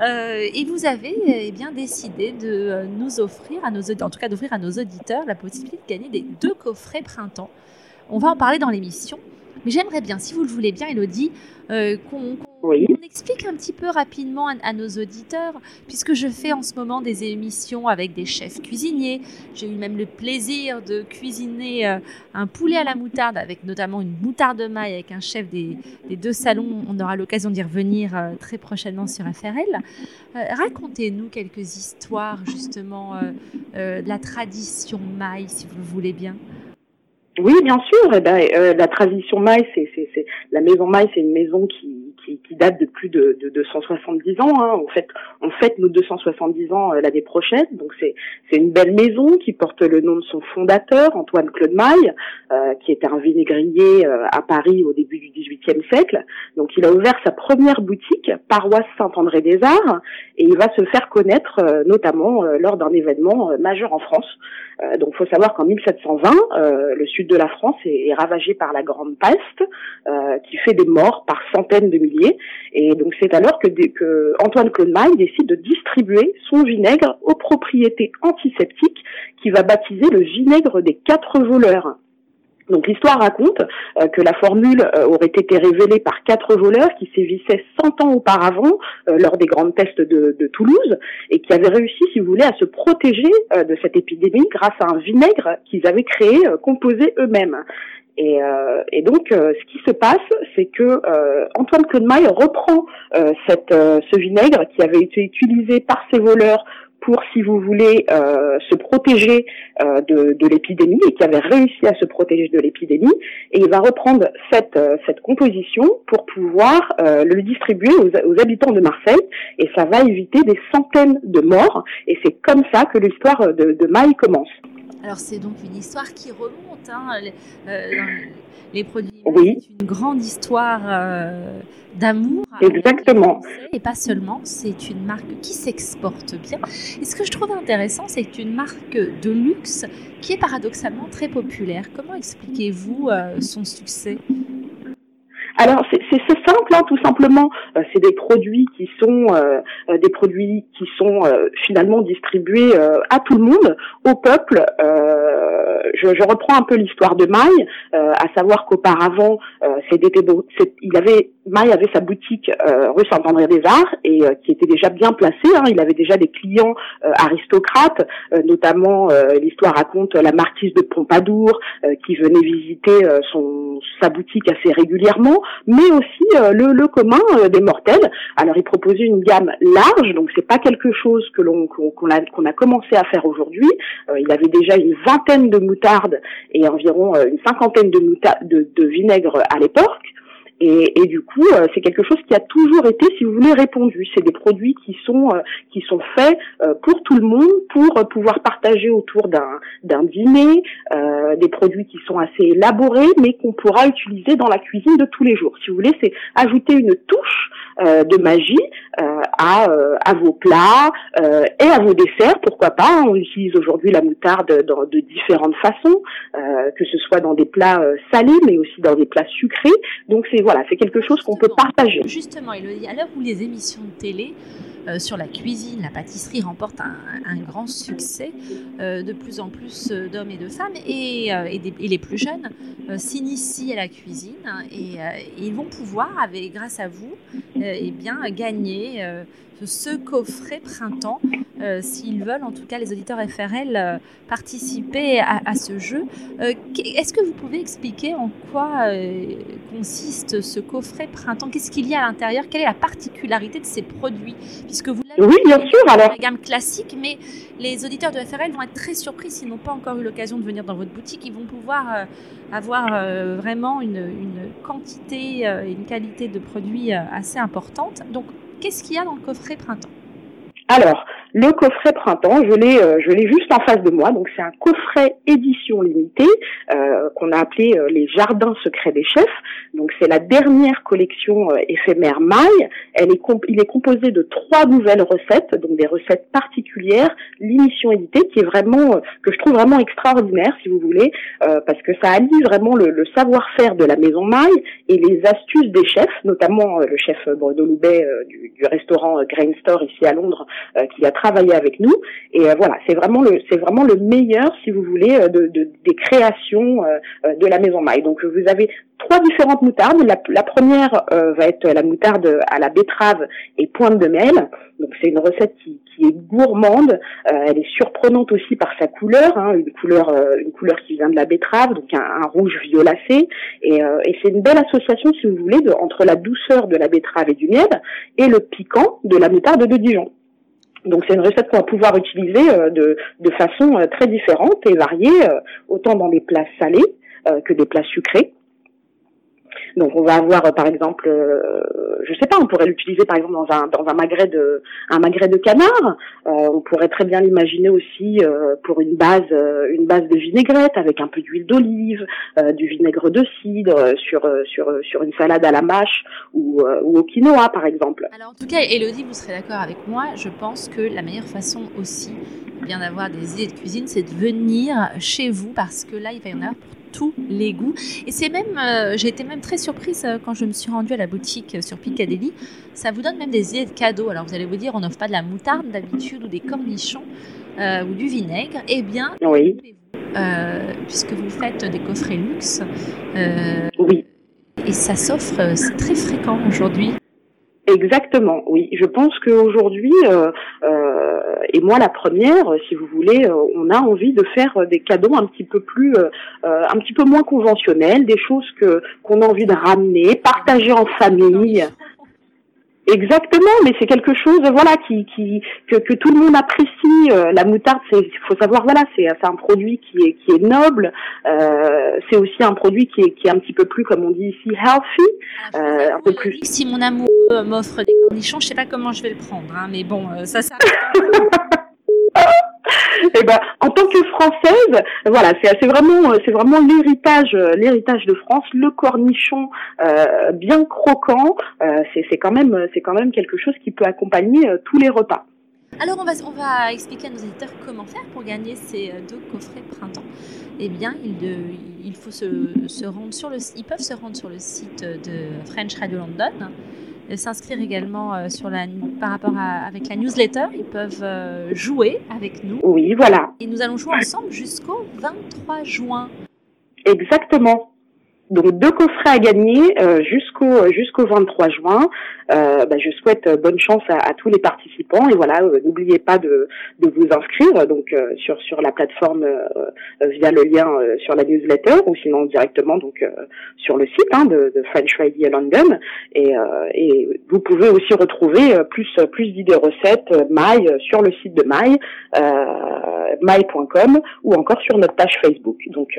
Euh, et vous avez eh bien décidé de euh, nous offrir à nos en tout cas d'offrir à nos auditeurs la possibilité de gagner des deux coffrets printemps. On va en parler dans l'émission. Mais j'aimerais bien, si vous le voulez bien, Elodie, qu'on on explique un petit peu rapidement à, nos auditeurs, puisque je fais en ce moment des émissions avec des chefs cuisiniers. J'ai eu même le plaisir de cuisiner euh, un poulet à la moutarde, avec notamment une moutarde de maille, avec un chef des, deux salons. On aura l'occasion d'y revenir euh, très prochainement sur FRL. Euh, racontez-nous quelques histoires justement de la tradition maille, si vous le voulez bien. Oui, bien sûr. Eh ben, la tradition maille, c'est, la maison maille, c'est une maison qui, qui, date de plus de, de 270 ans. Hein. En fait, on fête nos 270 ans euh, l'année prochaine. Donc c'est c'est une belle maison qui porte le nom de son fondateur, Antoine Claude Maille, euh, qui était un vinaigrier euh, à Paris au début du XVIIIe siècle. Donc il a ouvert sa première boutique, paroisse Saint-André des Arts, et il va se faire connaître notamment lors d'un événement majeur en France. donc faut savoir qu'en 1720, le sud de la France est, est ravagé par la Grande Peste, qui fait des morts par centaines de milliers et donc c'est alors que, Antoine décide de distribuer son vinaigre aux propriétés antiseptiques qui va baptiser le vinaigre des quatre voleurs. Donc l'histoire raconte euh, que la formule euh, aurait été révélée par quatre voleurs qui sévissaient 100 ans auparavant euh, lors des grandes pestes de, de, Toulouse et qui avaient réussi, si vous voulez, à se protéger de cette épidémie grâce à un vinaigre qu'ils avaient créé, composé eux-mêmes. Et, euh, et, donc, euh, ce qui se passe, c'est que euh, Antoine Claude-Maille reprend cette, ce vinaigre qui avait été utilisé par ces voleurs pour, si vous voulez, se protéger de, de l'épidémie et qui avait réussi à se protéger de l'épidémie. Et il va reprendre cette, cette composition pour pouvoir le distribuer aux, aux, habitants de Marseille. Et ça va éviter des centaines de morts. Et c'est comme ça que l'histoire de, de Maille commence. Alors c'est donc une histoire qui remonte. Hein, les, euh, produits, oui. c'est une grande histoire euh, d'amour. Exactement. Et pas seulement, c'est une marque qui s'exporte bien. Et ce que je trouve intéressant, c'est une marque de luxe qui est paradoxalement très populaire. Comment expliquez-vous euh, son succès? Alors c'est simple, hein, tout simplement. Euh, c'est des produits qui sont euh, euh, des produits qui sont finalement distribués à tout le monde, au peuple. Je, je, reprends un peu l'histoire de Maille, à savoir qu'auparavant, il avait Maille avait sa boutique rue Saint-André-des-Arts et qui était déjà bien placée. Hein, il avait déjà des clients aristocrates, notamment l'histoire raconte la marquise de Pompadour qui venait visiter son sa boutique assez régulièrement mais aussi euh, le, le, commun euh, des mortels. Alors il proposait une gamme large, donc c'est pas quelque chose que l'on qu'on a, qu'on a commencé à faire aujourd'hui. Euh, il avait déjà une vingtaine de moutardes et environ une cinquantaine de, de, de vinaigre à l'époque. Et, et, du coup, euh, c'est quelque chose qui a toujours été, si vous voulez, répondu. C'est des produits qui sont euh, qui sont faits euh, pour tout le monde, pour pouvoir partager autour d'un d'un dîner, des produits qui sont assez élaborés, mais qu'on pourra utiliser dans la cuisine de tous les jours. Si vous voulez, c'est ajouter une touche de magie à à vos plats et à vos desserts. Pourquoi pas On utilise aujourd'hui la moutarde dans, de différentes façons, que ce soit dans des plats salés, mais aussi dans des plats sucrés. Donc c'est voilà, c'est quelque chose qu'on peut partager. Justement, Elodie, à l'heure où les émissions de télé euh, sur la cuisine, la pâtisserie remportent un, grand succès, euh, de plus en plus euh, d'hommes et de femmes et, les plus jeunes s'initient à la cuisine et, ils vont pouvoir, avec, grâce à vous, eh bien, gagner ce coffret printemps, s'ils veulent, en tout cas les auditeurs FRL, participer à, ce jeu. Est-ce que vous pouvez expliquer en quoi consiste ce coffret printemps? Qu'est-ce qu'il y a à l'intérieur? Quelle est la particularité de ces produits? Puisque vous l'avez oui, bien sûr, alors. la gamme classique, mais les auditeurs de FRL vont être très surpris s'ils n'ont pas encore eu l'occasion de venir dans votre boutique. Ils vont pouvoir avoir vraiment une, une quantité et une qualité de produits assez importante. Donc, qu'est-ce qu'il y a dans le coffret printemps? Alors, le coffret printemps, je l'ai, euh, je l'ai juste en face de moi. Donc c'est un coffret édition limitée euh, qu'on a appelé euh, les Jardins secrets des chefs. Donc c'est la dernière collection éphémère maille. Elle est il est composé de trois nouvelles recettes, donc des recettes particulières. L'émission éditée qui est vraiment que je trouve vraiment extraordinaire, si vous voulez, parce que ça allie vraiment le, le savoir-faire de la maison maille et les astuces des chefs, notamment le chef Bruno Loubet du, du, restaurant Grain Store ici à Londres, qui a travailler avec nous. Et euh, voilà, c'est vraiment le c'est vraiment le meilleur, si vous voulez, euh, de, de des créations euh, de la maison maille. Donc vous avez trois différentes moutardes. La, la première va être la moutarde à la betterave et pointe de miel. Donc c'est une recette qui, qui est gourmande. elle est surprenante aussi par sa couleur, hein, une couleur une couleur qui vient de la betterave, donc un, un rouge violacé. Et, et c'est une belle association, si vous voulez, de, entre la douceur de la betterave et du miel et le piquant de la moutarde de Dijon. Donc c'est une recette qu'on va pouvoir utiliser euh, de, de façon euh, très différente et variée, euh, autant dans des plats salés que des plats sucrés. Donc on va avoir par exemple, je sais pas, on pourrait l'utiliser par exemple dans un dans un magret de un magret de canard. on pourrait très bien l'imaginer aussi pour une base une base de vinaigrette avec un peu d'huile d'olive, du vinaigre de cidre sur sur sur une salade à la mâche ou, ou au quinoa par exemple. Alors en tout cas, Elodie, vous serez d'accord avec moi. Je pense que la meilleure façon aussi bien d'avoir des idées de cuisine, c'est de venir chez vous parce que là, il va y en avoir pour tous les goûts. Et c'est même, euh, j'ai été même très surprise euh, quand je me suis rendue à la boutique euh, sur Piccadilly. Ça vous donne même des idées de cadeaux. Alors vous allez vous dire, on n'offre pas de la moutarde d'habitude ou des cornichons ou du vinaigre. Eh bien, oui. puisque vous faites des coffrets luxe. oui. Et ça s'offre, c'est très fréquent aujourd'hui. Exactement, oui. Je pense qu'aujourd'hui, euh, euh, et moi la première, si vous voulez, euh, on a envie de faire des cadeaux un petit peu plus, euh, un petit peu moins conventionnels, des choses que qu'on a envie de ramener, partager en famille. Exactement, mais c'est quelque chose, voilà, qui, qui que, que tout le monde apprécie. Euh, la moutarde, c'est, faut savoir, voilà, c'est, c'est un produit qui est qui est noble. Euh, c'est aussi un produit qui est qui est un petit peu plus, comme on dit ici, healthy, euh, un peu plus. Si mon amoureux m'offre des cornichons, je sais pas comment je vais le prendre, hein, mais bon, euh, ça, ça. Eh ben, en tant que française, voilà, c'est vraiment, c'est vraiment l'héritage, l'héritage de France, le cornichon euh, bien croquant. Euh, c'est quand même, c'est quand même quelque chose qui peut accompagner euh, tous les repas. Alors on va, on va expliquer à nos éditeurs comment faire pour gagner ces deux coffrets printemps. Eh bien, il, il faut se, se, rendre sur le, ils peuvent se rendre sur le site de French Radio London s'inscrire également euh, sur la, par rapport à, avec la newsletter. Ils peuvent euh, jouer avec nous. Oui, voilà. Et nous allons jouer ensemble jusqu'au 23 juin. Exactement. Donc deux coffrets à gagner euh, jusqu'au jusqu'au 23 juin. Euh, bah, je souhaite euh, bonne chance à, tous les participants et voilà, n'oubliez pas de, de vous inscrire donc sur sur la plateforme via le lien sur la newsletter ou sinon directement donc sur le site hein, de, de, French Radio London et, et vous pouvez aussi retrouver plus plus d'idées recettes Maille sur le site de Maille maille.com ou encore sur notre page Facebook. Donc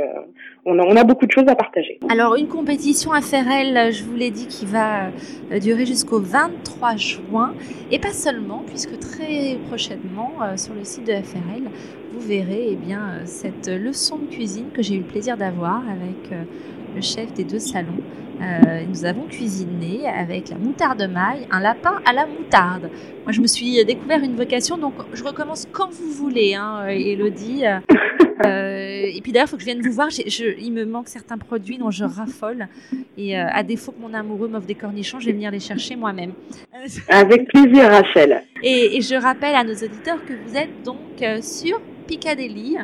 on a, on a beaucoup de choses à partager. Une compétition à je vous l'ai dit, qui va euh, durer jusqu'au 23 juin. Et pas seulement, puisque très prochainement, euh, sur le site de FRL, vous verrez eh bien, euh, cette leçon de cuisine que j'ai eu le plaisir d'avoir avec le chef des deux salons. nous avons cuisiné avec la moutarde maille, un lapin à la moutarde. Moi, je me suis découvert une vocation, donc je recommence quand vous voulez, hein, Elodie. Euh, et puis d'ailleurs, il faut que je vienne vous voir. il me manque certains produits dont je raffole. Et euh, à défaut que mon amoureux m'offre des cornichons, je vais venir les chercher moi-même. Avec plaisir, Rachel. Et, je rappelle à nos auditeurs que vous êtes donc euh, sur Piccadilly.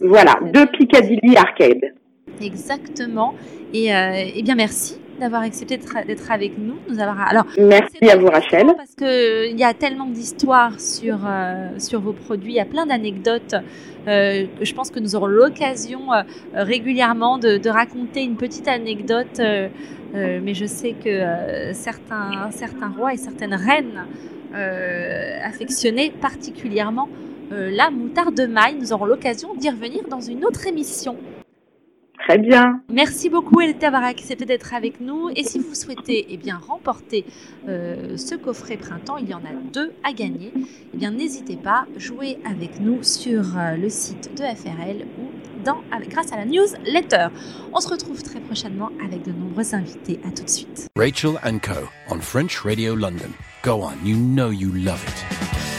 voilà, de Piccadilly Arcade. Exactement. Et, et bien, merci d'avoir accepté d'être avec nous. nous avoir... Alors, merci à vous, Rachel. Parce qu'il y a tellement d'histoires sur, euh, sur vos produits, il y a plein d'anecdotes. Euh, je pense que nous aurons l'occasion euh, régulièrement de, de, raconter une petite anecdote. Euh, euh mais je sais que certains, certains rois et certaines reines affectionnaient particulièrement la moutarde de maille. Nous aurons l'occasion d'y revenir dans une autre émission. Très bien. Merci beaucoup d'avoir accepté d'être avec nous. Et si vous souhaitez eh bien, remporter euh, ce coffret printemps, il y en a deux à gagner. Eh bien, n'hésitez pas, jouez avec nous sur euh, le site de FRL ou dans, avec, grâce à la newsletter. On se retrouve très prochainement avec de nombreux invités. À tout de suite. Rachel Co. on French Radio London. Go on, you know you love it.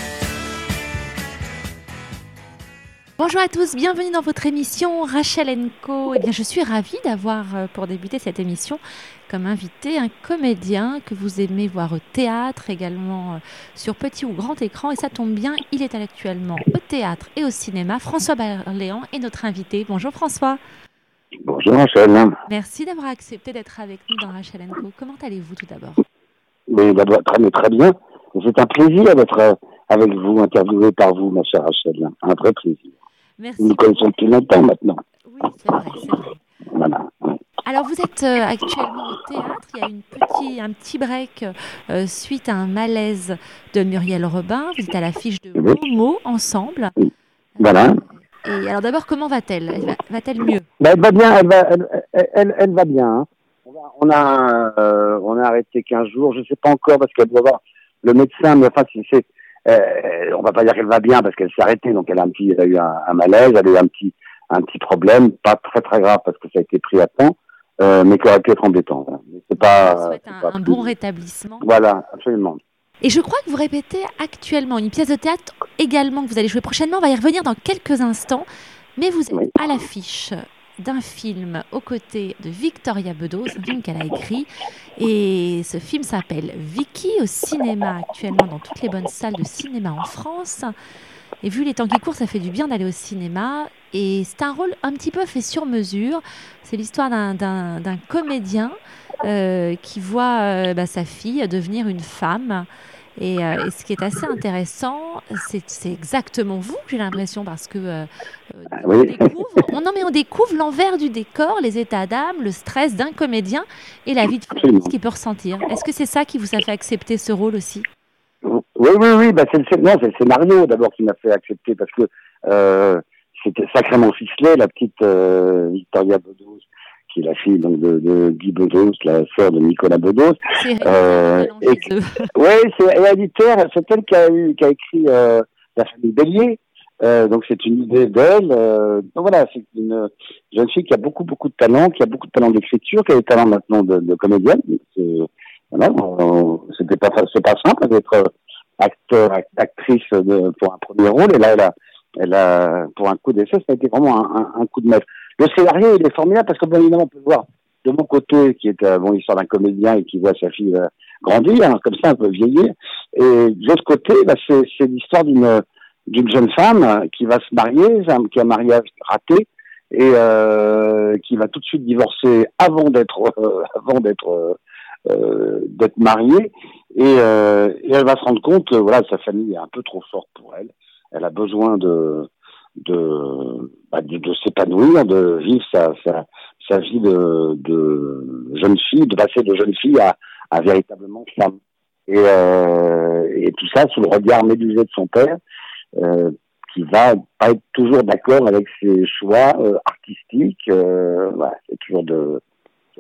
Bonjour à tous, bienvenue dans votre émission Rachel Co. Eh bien, je suis ravie d'avoir euh, pour débuter cette émission comme invité un comédien que vous aimez voir au théâtre, également euh, sur petit ou grand écran. Et ça tombe bien, il est actuellement au théâtre et au cinéma. François Berléand est notre invité. Bonjour François. Bonjour Rachel. Merci d'avoir accepté d'être avec nous dans Rachel Co. Comment allez-vous tout d'abord? Oui, bah, très, très bien. C'est un plaisir d'être euh, avec vous, interviewé par vous, ma chère Rachel. Un vrai plaisir. Merci. Nous connaissons depuis longtemps maintenant. Oui, c'est vrai, c'est vrai. Voilà. Alors vous êtes euh, actuellement au théâtre, il y a une petit, un petit break euh, suite à un malaise de Muriel Robin. Vous êtes à l'affiche de Momo ensemble. Voilà. Et alors d'abord, comment va-t-elle? Va-t-elle mieux? Ben, Elle va bien, elle va, elle, elle, elle va bien. Hein. On a, euh, on a arrêté 15 jours, je ne sais pas encore parce qu'elle doit voir le médecin, mais enfin, c'est euh, on va pas dire qu'elle va bien parce qu'elle s'est arrêtée, donc elle a un petit, elle a eu un, malaise, elle a eu un petit, un petit problème, pas très très grave parce que ça a été pris à temps, euh, mais qui aurait pu être embêtant. C'est pas, un, un bon rétablissement. Voilà, absolument. Et je crois que vous répétez actuellement une pièce de théâtre également que vous allez jouer prochainement. On va y revenir dans quelques instants. Mais vous êtes à l'affiche d'un film aux côtés de Victoria Bedos, un film qu'elle a écrit. Et ce film s'appelle Vicky au cinéma actuellement dans toutes les bonnes salles de cinéma en France. Et vu les temps qui courent, ça fait du bien d'aller au cinéma. Et c'est un rôle un petit peu fait sur mesure. C'est l'histoire d'un comédien euh, qui voit euh, bah, sa fille devenir une femme. Euh, et, ce qui est assez intéressant, c'est exactement vous, j'ai l'impression, parce que euh, ah on, découvre, on, non, mais on découvre l'envers du décor, les états d'âme, le stress d'un comédien et la vie de famille, ce qu'il peut ressentir. Est-ce que c'est ça qui vous a fait accepter ce rôle aussi? Oui, oui, oui. Bah, c'est le, le scénario d'abord qui m'a fait accepter parce que euh, c'était sacrément ficelé. La petite euh, Victoria Bodos qui est la fille donc, de, de Guy Bedos, la sœur de Nicolas Bedos. Euh, oui, c'est l'éditeur, c'est elle qui a, eu, qui a écrit euh, La famille Bélier. Euh, donc c'est une idée d'elle. Euh, donc voilà, c'est une jeune fille qui a beaucoup beaucoup de talent, qui a beaucoup de talent d'écriture, qui a des talents maintenant de, de comédienne. Voilà, c'était pas c'est pas simple d'être acteur actrice de, pour un premier rôle. Et là, elle a, elle a pour un coup d'essai, ça a été vraiment un, un coup de maître. Le scénario, il est formidable parce que, bien évidemment, on peut voir de mon côté, qui est euh, bon, l'histoire d'un comédien et qui voit sa fille euh, grandir, hein, comme ça, un peu vieillir. Et de l'autre côté, bah, c'est l'histoire d'une d'une jeune femme qui va se marier, qui a un mariage raté et euh, qui va tout de suite divorcer avant d'être euh, avant d'être euh, d'être mariée et, et, elle va se rendre compte voilà sa famille est un peu trop forte pour elle. Elle a besoin de de, bah, de, de s'épanouir, de vivre sa, sa, sa vie de, de, jeune fille, de passer de jeune fille à, à véritablement femme. Et, euh, et tout ça sous le regard médusé de son père, euh, qui va pas être toujours d'accord avec ses choix euh, artistiques. Voilà, c'est toujours de,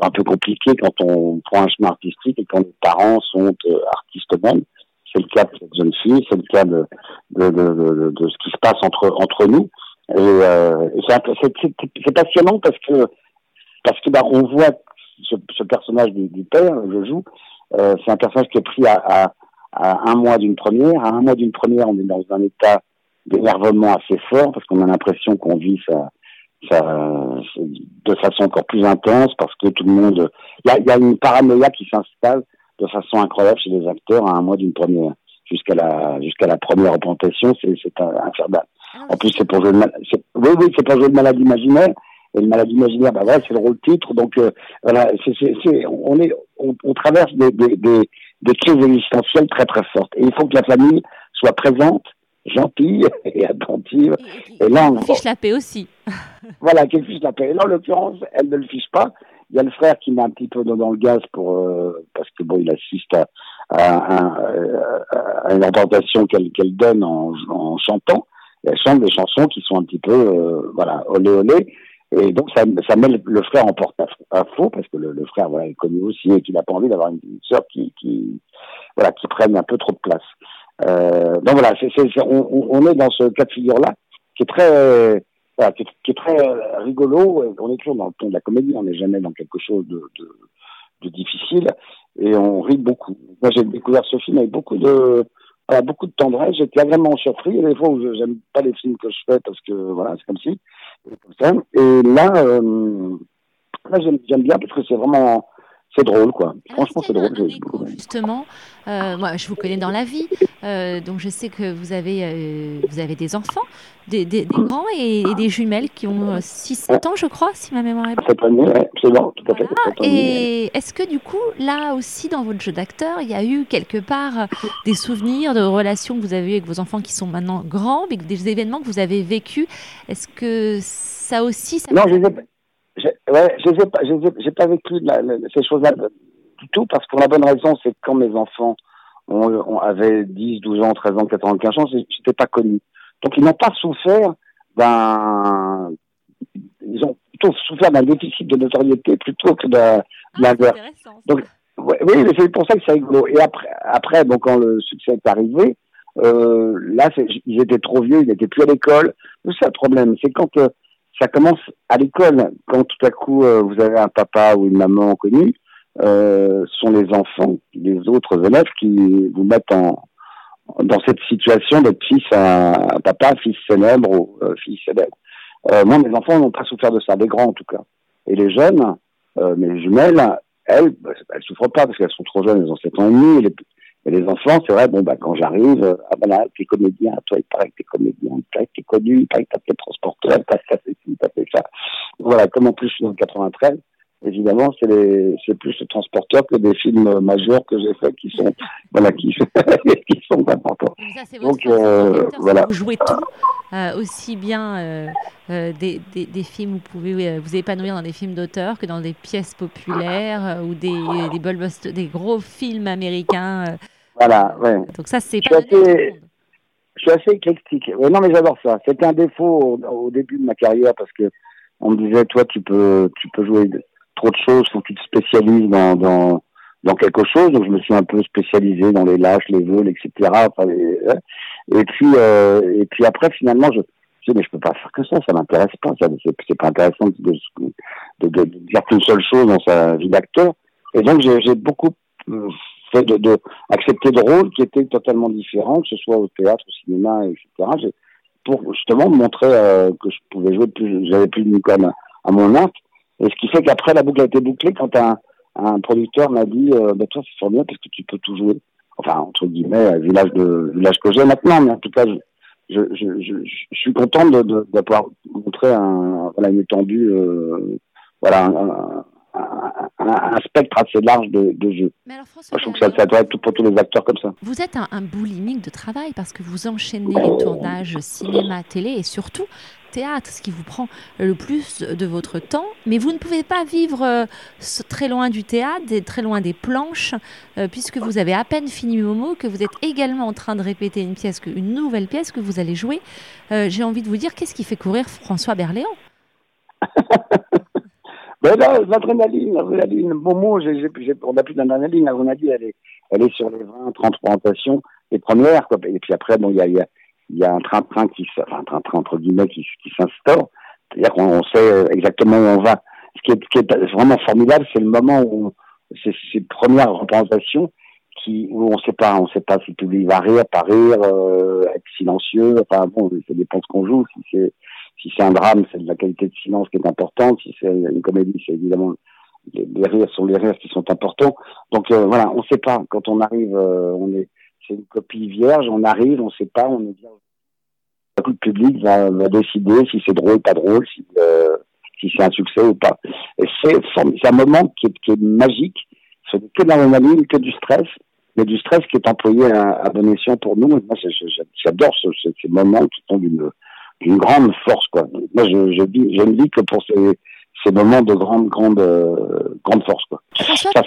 un peu compliqué quand on prend un chemin artistique et quand les parents sont euh, artistes eux-mêmes. C'est le cas de cette jeune fille, c'est le cas de, de, de, de, ce qui se passe entre, entre nous. Et, euh, c'est passionnant parce que parce que bah, on voit ce, personnage du, père, je joue, euh, c'est un personnage qui est pris à, à, à un mois d'une première. À un mois d'une première, on est dans un état d'énervement assez fort parce qu'on a l'impression qu'on vit ça, ça, de façon encore plus intense parce que tout le monde, il y a, y a une paranoïa qui s'installe de façon incroyable chez les acteurs à un mois d'une première. Jusqu'à la, jusqu'à la première représentation, c'est, infernal. Ah en plus, c'est pour jouer le mal, oui, oui, c'est pour jouer le malade imaginaire. Et le maladie imaginaire, bah voilà, c'est le rôle titre. Donc euh, voilà, on est, on, on traverse des, des, des, des crises existentielles très très fortes. Et il faut que la famille soit présente, gentille et attentive. Et là, on Fiche la paix aussi. voilà, qu'elle fiche la paix. Et là, en l'occurrence, elle ne le fiche pas. Il y a le frère qui met un petit peu dans, le gaz pour euh, parce que bon, il assiste à, une orientation qu'elle donne en, chantant. Elle chante des chansons qui sont un petit peu euh, voilà olé olé. Et donc ça, met le, frère en porte à, faux parce que le, frère voilà est connu aussi et qu'il n'a pas envie d'avoir une, sœur qui, voilà qui prenne un peu trop de place. Euh, donc voilà, on, on, est dans ce cas de figure là qui est très voilà, qui, est, qui, est, très rigolo. On est toujours dans le ton de la comédie, on n'est jamais dans quelque chose de, de, de, difficile et on rit beaucoup. Moi, j'ai découvert ce film avec beaucoup de voilà, beaucoup de tendresse. J'étais agréablement surpris. Des fois où j'aime pas les films que je fais parce que voilà, c'est comme si. Et là, euh, là j'aime bien parce que c'est vraiment c'est drôle, quoi. Franchement, c'est drôle. Un écho, justement, euh, moi, je vous connais dans la vie, euh, donc je sais que vous avez, euh, vous avez des enfants, des, des, des grands et, et, des jumelles qui ont 6-7 ans, je crois, si ma mémoire est bonne. Cette année, oui, absolument, tout à fait. Voilà. Et est-ce que, du coup, là aussi, dans votre jeu d'acteur, il y a eu quelque part des souvenirs de relations que vous avez eues avec vos enfants qui sont maintenant grands, mais des événements que vous avez vécus? Est-ce que ça aussi... Ça non, je les ai ouais, je n'ai pas, j'ai pas vécu la, la, ces choses-là du tout parce que pour la bonne raison, c'est que quand mes enfants ont, ont, avaient 10, 12 ans, 13 ans, 14 ans, 15 ans, j'étais pas connu. Donc ils n'ont pas souffert d'un, ils ont plutôt souffert d'un déficit de notoriété plutôt que d'un ah, Donc ouais, oui, c'est pour ça que c'est rigolo. Et après, après, donc quand le succès est arrivé, euh, là, ils étaient trop vieux, ils n'étaient plus à l'école. C'est ça le problème, c'est quand euh, ça commence à l'école. Quand tout à coup euh, vous avez un papa ou une maman connue, euh, sont les enfants, les autres élèves qui vous mettent en dans cette situation d'être fils à, papa, fils célèbre ou euh, fils célèbre. Euh, moi, mes enfants n'ont pas souffert de ça, des grands en tout cas. Et les jeunes, euh, mes jumelles, elles, bah, elles souffrent pas parce qu'elles sont trop jeunes, elles ont 7 ans et demi. Les, et les enfants, c'est vrai, bon, bah, quand j'arrive, euh, ah ben là, t'es comédien, toi, il paraît que t'es comédien, il paraît que t'es connu, il paraît que t'as fait transporteur, t'as fait ci, t'as fait ça. Voilà, comme en plus je suis dans le 93, évidemment, c'est les, c'est plus le transporteur que des films majeurs que j'ai faits qui sont, voilà, qui, qui sont importants. Ça, Donc, euh, voilà. Vous jouez tout, euh, aussi bien euh, euh, des, des, des, films où vous pouvez euh, vous épanouir dans des films d'auteur que dans des pièces populaires ou des, des, des gros films américains. Voilà, ouais. Donc ça, c'est pas assez, Je suis assez éclectique. Ouais, non, mais j'adore ça. C'était un défaut au, au, début de ma carrière parce que on me disait, toi, tu peux, tu peux jouer trop de choses, faut que tu te spécialises dans, dans, dans quelque chose. Donc, je me suis un peu spécialisé dans les lâches, les vols, etc. Enfin, et, et, puis, euh, et puis après, finalement, je, mais je peux pas faire que ça, ça m'intéresse pas. Ça, c'est pas intéressant de, de, de, de dire qu'une seule chose dans sa vie d'acteur. Et donc, j'ai beaucoup fait de, de accepter de rôles qui étaient totalement différents, que ce soit au théâtre, au cinéma, etc. Pour justement montrer euh, que je pouvais jouer plus, j'avais plus de comme à mon arc. Et ce qui fait qu'après la boucle a été bouclée quand un, un producteur m'a dit, euh, bah, toi c'est formidable parce que tu peux tout jouer. Enfin entre guillemets, vu l'âge de vu l'âge que j'ai maintenant, mais en tout cas, je, je, je, je, suis content de, de, de montrer un, voilà, une étendue, euh, voilà, un, spectre assez large de, de jeux. Mais alors, François, Moi, je trouve que ça, ça doit être pour tous les acteurs comme ça. Vous êtes un, un boulimique de travail parce que vous enchaînez les tournages cinéma, télé et surtout théâtre, ce qui vous prend le plus de votre temps, mais vous ne pouvez pas vivre euh, très loin du théâtre, très loin des planches, euh, puisque vous avez à peine fini Momo, que vous êtes également en train de répéter une pièce, une nouvelle pièce que vous allez jouer. Euh, J'ai envie de vous dire, qu'est-ce qui fait courir François Berléand? ben là, l'adrénaline, l'adrénaline, j ai, on n'a plus d'adrénaline, l'adrénaline, elle est, elle est sur les 20, 30 présentations, les premières, quoi. et puis après, bon, il y a, y y a un train-train qui, enfin, un train-train entre guillemets qui, qui s'instaure. C'est-à-dire qu'on sait exactement où on va. Ce qui est, vraiment formidable, c'est le moment où c'est ces premières représentations qui, où on sait pas, on sait pas si le public va rire, pas rire, euh, être silencieux. Enfin bon, ça dépend de ce qu'on joue. Si c'est, si c'est un drame, c'est de la qualité de silence qui est importante. Si c'est une comédie, c'est évidemment les, rires sont les rires qui sont importants. Donc euh, voilà, on sait pas. Quand on arrive, euh, c'est une copie vierge, on arrive, on sait pas, on est bien. Le public va, décider si c'est drôle, pas drôle, si, euh, si c'est un succès ou pas. Et c'est un moment qui est, magique. Ce n'est que de l'adrénaline, que du stress, mais du stress qui est employé à, bon escient pour nous. Moi, j'adore ce, ce- ces moments qui sont d'une d'une grande force. Quoi. Moi, je, je, dis, je ne dis que pour ces, ces moments de grande, grande, euh, grande force. Quoi. François, Ça,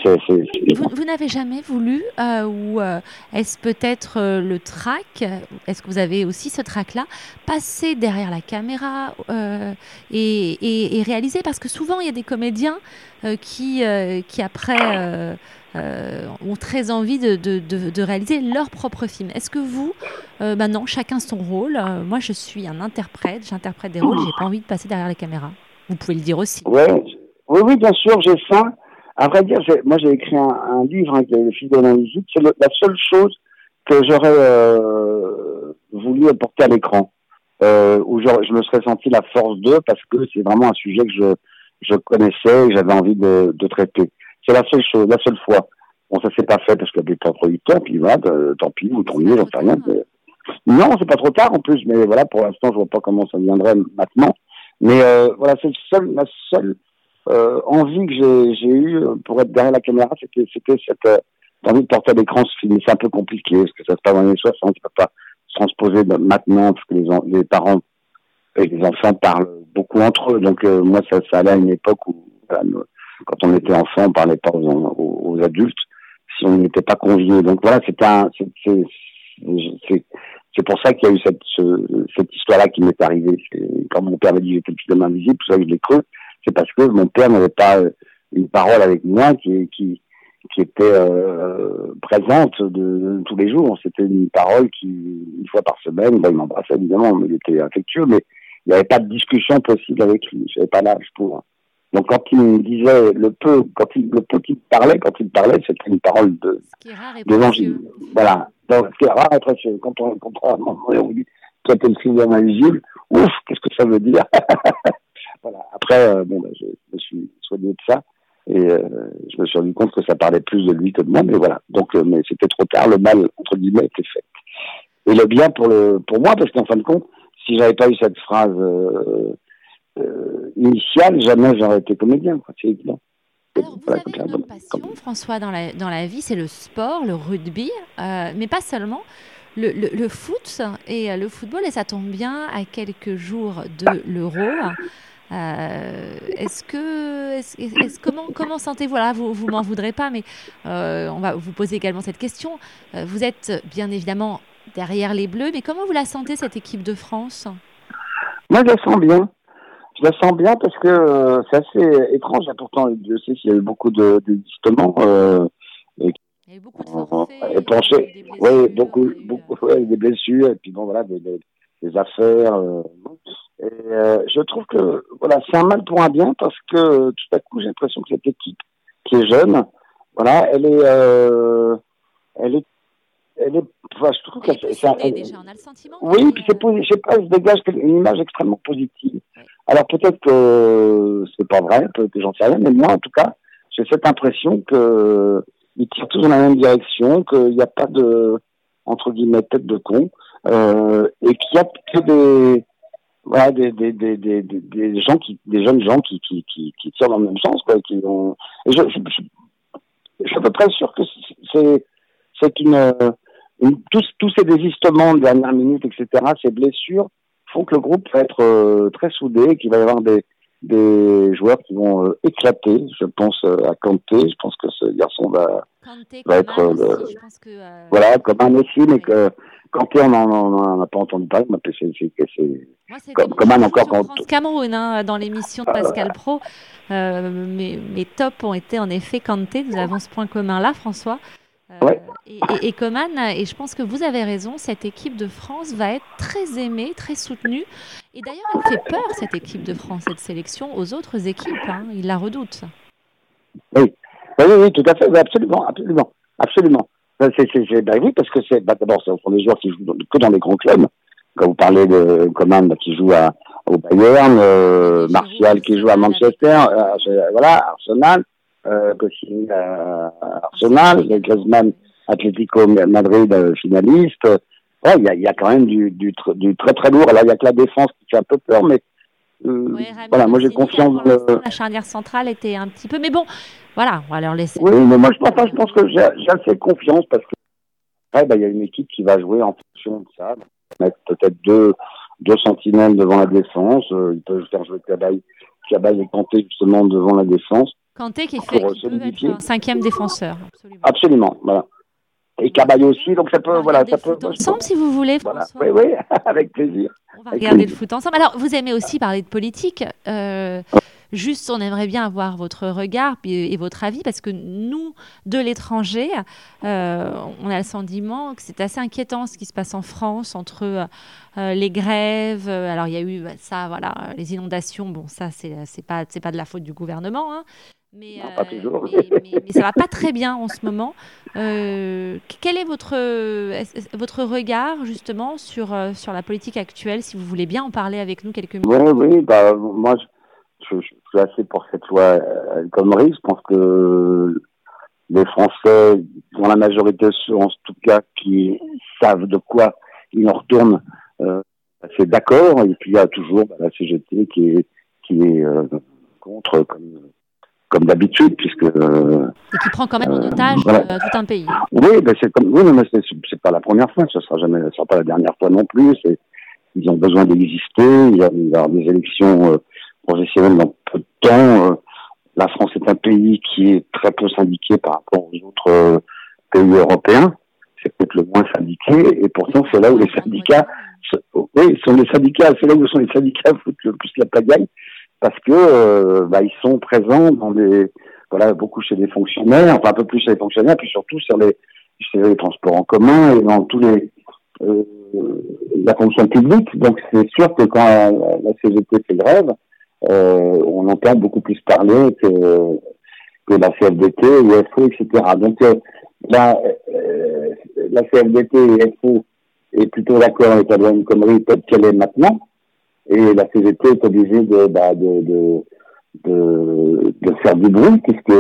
Vous, vous n'avez jamais voulu, euh, ou euh, est-ce peut-être euh, le track, est-ce que vous avez aussi ce track-là, passer derrière la caméra et, et- et réaliser? Parce que souvent, il y a des comédiens qui, qui après, ont très envie de, de- de- de réaliser leur propre film. Est-ce que vous, euh, bah chacun son rôle, moi je suis un interprète, j'interprète des rôles, j'ai pas envie de passer derrière la caméra. Vous pouvez le dire aussi. Oui, oui, bien sûr, j'ai ça. À vrai dire, moi, j'ai écrit un, un livre hein, qui est Le fils de l'invisible. C'est la seule chose que j'aurais euh, voulu apporter à l'écran, euh, où je me serais senti la force d'eux, parce que c'est vraiment un sujet que je, connaissais et j'avais envie de, traiter. C'est la seule chose, la seule fois. Bon, ça s'est pas fait parce qu'il y pas de producteur, puis voilà, euh, tant pis, ou tant mieux, j'en sais rien. mais- Non, c'est pas trop tard en plus, mais voilà, pour l'instant, je vois pas comment ça viendrait maintenant. Mais euh, voilà, c'est seul, la seule euh, envie que j'ai, j'ai eue pour être derrière la caméra, c'était, c'était cette euh, envie de porter à l'écran ce film. C'est un peu compliqué parce que ça se passe dans les années 60, tu peux pas se transposer maintenant parce que les, les parents et les enfants parlent beaucoup entre eux. Donc euh, moi, ça, ça allait à une époque où, quand on était enfant, on parlait pas aux, aux, aux adultes si on n'était pas conviés. Donc voilà, c'est un, c'est, c'est, c'est, c'est pour ça qu'il y a eu cette, ce- cette histoire-là qui m'est arrivée. Quand mon père m'a dit que j'étais le fils de l'invisible, tout ça, je l'ai cru. C'est parce que mon père n'avait pas euh, une parole avec moi qui, qui, était euh, présente de, de tous les jours. C'était une parole qui, une fois par semaine, ben, il m'embrassait évidemment, mais il était affectueux, mais il n'y avait pas de discussion possible avec lui. Je n'avais pas l'âge pour. Donc quand il me disait le peu, quand il, le peu qu'il parlait, quand il parlait, c'était une parole de, qui d'évangile. Voilà. Donc, ce qui est rare et précieux. Quand on, quand on, on dit toi t'es le d'un invisible, ouf, qu'est-ce que ça veut dire? Voilà. Après, euh, bon, ben, je, je me suis soigné de ça et euh, je me suis rendu compte que ça parlait plus de lui que de moi, mais voilà. Donc, euh, mais c'était trop tard, le mal entre guillemets était fait. Et le bien pour le, pour moi, parce qu'en fin de compte, si j'avais pas eu cette phrase euh, initiale, jamais j'aurais été comédien. quoi. C'est évident. Alors, vous Voilà, avez une passion, François, dans la, dans la vie, c'est le sport, le rugby, euh, mais pas seulement. Le, le- le foot et euh, le football, et ça tombe bien à quelques jours de l'Euro. Euh, est-ce que, est-ce, est-ce- comment, comment sentez-vous Voilà, vous, vous m'en voudrez pas, mais euh, on va vous poser également cette question. Vous êtes bien évidemment derrière les Bleus, mais comment vous la sentez cette équipe de France? Moi, je la sens bien. Je la sens bien parce que euh, c'est assez étrange. hein. Pourtant, Dieu sait s'il y a eu beaucoup de désistements. Euh, et, Il y a eu beaucoup de et penché. Oui, beaucoup, beaucoup ouais, des blessures et puis bon voilà des, des, des affaires. euh, et euh, je trouve que voilà c'est un mal pour un bien parce que euh, tout à coup j'ai l'impression que cette équipe qui est jeune, voilà, elle est, euh, elle est, elle est, enfin, je trouve Elle que c'est- déjà, on a le sentiment. oui, puis c'est je sais pas, il se dégage une image extrêmement positive. Alors peut-être que c'est pas vrai, peut-être que j'en sais rien, mais moi en tout cas, j'ai cette impression que ils tirent tous dans la même direction, qu'il n'y a pas de entre guillemets tête de con, euh, et qu'il y a que des voilà, des, gens qui, des jeunes gens qui, tirent dans le même sens, quoi, qui ont, je, suis à peu près sûr que c'est, c'est une, une- tous, tous ces désistements de dernière minute, etc., ces blessures font que le groupe va être euh, très soudé, qu'il va y avoir des, des joueurs qui vont euh, éclater. Je pense euh, à Kanté, je pense que ce garçon va, Kanté, va être euh, aussi, je pense que, voilà, comme un aussi, mais que Kanté, on n'en a pas entendu parler, mais c'est, comme, comme un encore quand Cameroun hein, dans l'émission de Pascal Pro. Mes, mes tops ont été en effet Kanté. Nous avons ce point commun là, François. Euh, Ouais. et, et, et Coman, et je pense que vous avez raison, cette équipe de France va être très aimée, très soutenue. Et d'ailleurs, elle fait peur, cette équipe de France, cette sélection, aux autres équipes. Hein. Ils la redoutent. Oui. oui, tout à fait, oui, absolument, absolument, absolument. C'est, ben oui, parce que c'est, ben, d'abord, ce sont des joueurs qui jouent dans- que dans les grands clubs. Quand vous parlez de Coman, qui joue à, au Bayern, euh, Martial qui joue à Manchester, euh, voilà, Arsenal, euh, Koscielny à Arsenal, Griezmann, Atlético Madrid euh, finaliste. Ouais, il y a, il y a quand même du, du, tr- du très très lourd. Alors, il y a que la défense qui fait un peu peur, mais euh, Ouais, voilà, moi j'ai confiance le- La charnière centrale était un petit peu. Mais bon, voilà, on va leur laisser. Oui, mais moi je pense, je pense que j'ai j'ai assez confiance parce que après, bah, il y a une équipe qui va jouer en fonction de ça. Mettre peut-être deux, deux sentinelles devant la défense. Euh, ils peuvent faire jouer Cabaye, Cabaye et Kanté justement devant la défense. Kanté qui, fait, Pour qui peut être un cinquième défenseur. Absolument. Absolument, voilà. Et Cabaye aussi, donc ça peut, voilà, ça peut. Ensemble, si vous voulez, Voilà. François. Oui, oui, avec plaisir. On va Avec regarder le foot ensemble. Alors, vous aimez aussi parler de politique. Euh, juste, on aimerait bien avoir votre regard et votre avis parce que nous, de l'étranger, euh, on a le sentiment que c'est assez inquiétant ce qui se passe en France entre euh, les grèves. euh, Alors, il y a eu bah, ça, voilà, euh, les inondations. Bon, ça, c'est pas, pas de la faute du gouvernement. hein. Mais, Non, pas euh, toujours. mais, mais- mais ça va pas très bien en ce moment. Euh, quel est votre, votre regard justement sur, euh, sur la politique actuelle Si vous voulez bien en parler avec nous quelques minutes? Oui, oui, bah, moi, je, suis assez pour cette loi euh, El Khomri. Je pense que les Français, dans la majorité, ceux en tout cas qui savent de quoi ils en retournent, euh, c'est d'accord. Et puis il y a toujours bah, la CGT qui est, qui est euh, contre, comme, comme d'habitude, puisque euh, Et qui prend quand même en Euh, otage voilà. euh, tout un pays. oui, ben c'est comme oui, mais c'est pas la première fois, ce sera jamais, ce sera pas la dernière fois non plus. Ils ont besoin d'exister. Il y a, des élections professionnelles dans peu de temps. Euh, la France est un pays qui est très peu syndiqué par rapport aux autres euh, pays européens. C'est peut-être le moins syndiqué, et pourtant c'est là où les syndicats, oui, sont les syndicats, c'est là où sont les syndicats foutent le plus la pagaille, parce que euh, bah, ils sont présents dans des voilà beaucoup chez les fonctionnaires, enfin un peu plus chez les fonctionnaires, puis surtout sur les sur les transports en commun et dans tous les la fonction publique. Donc c'est sûr que quand la CGT fait grève, euh, on entend beaucoup plus parler que que la CFDT, UFO, etc. Donc euh, la, euh, la CFDT et FO est plutôt d'accord avec la loi Khomri telle qu'elle est maintenant, et la CGT est obligée de, bah, de, de, de, de faire du bruit, puisque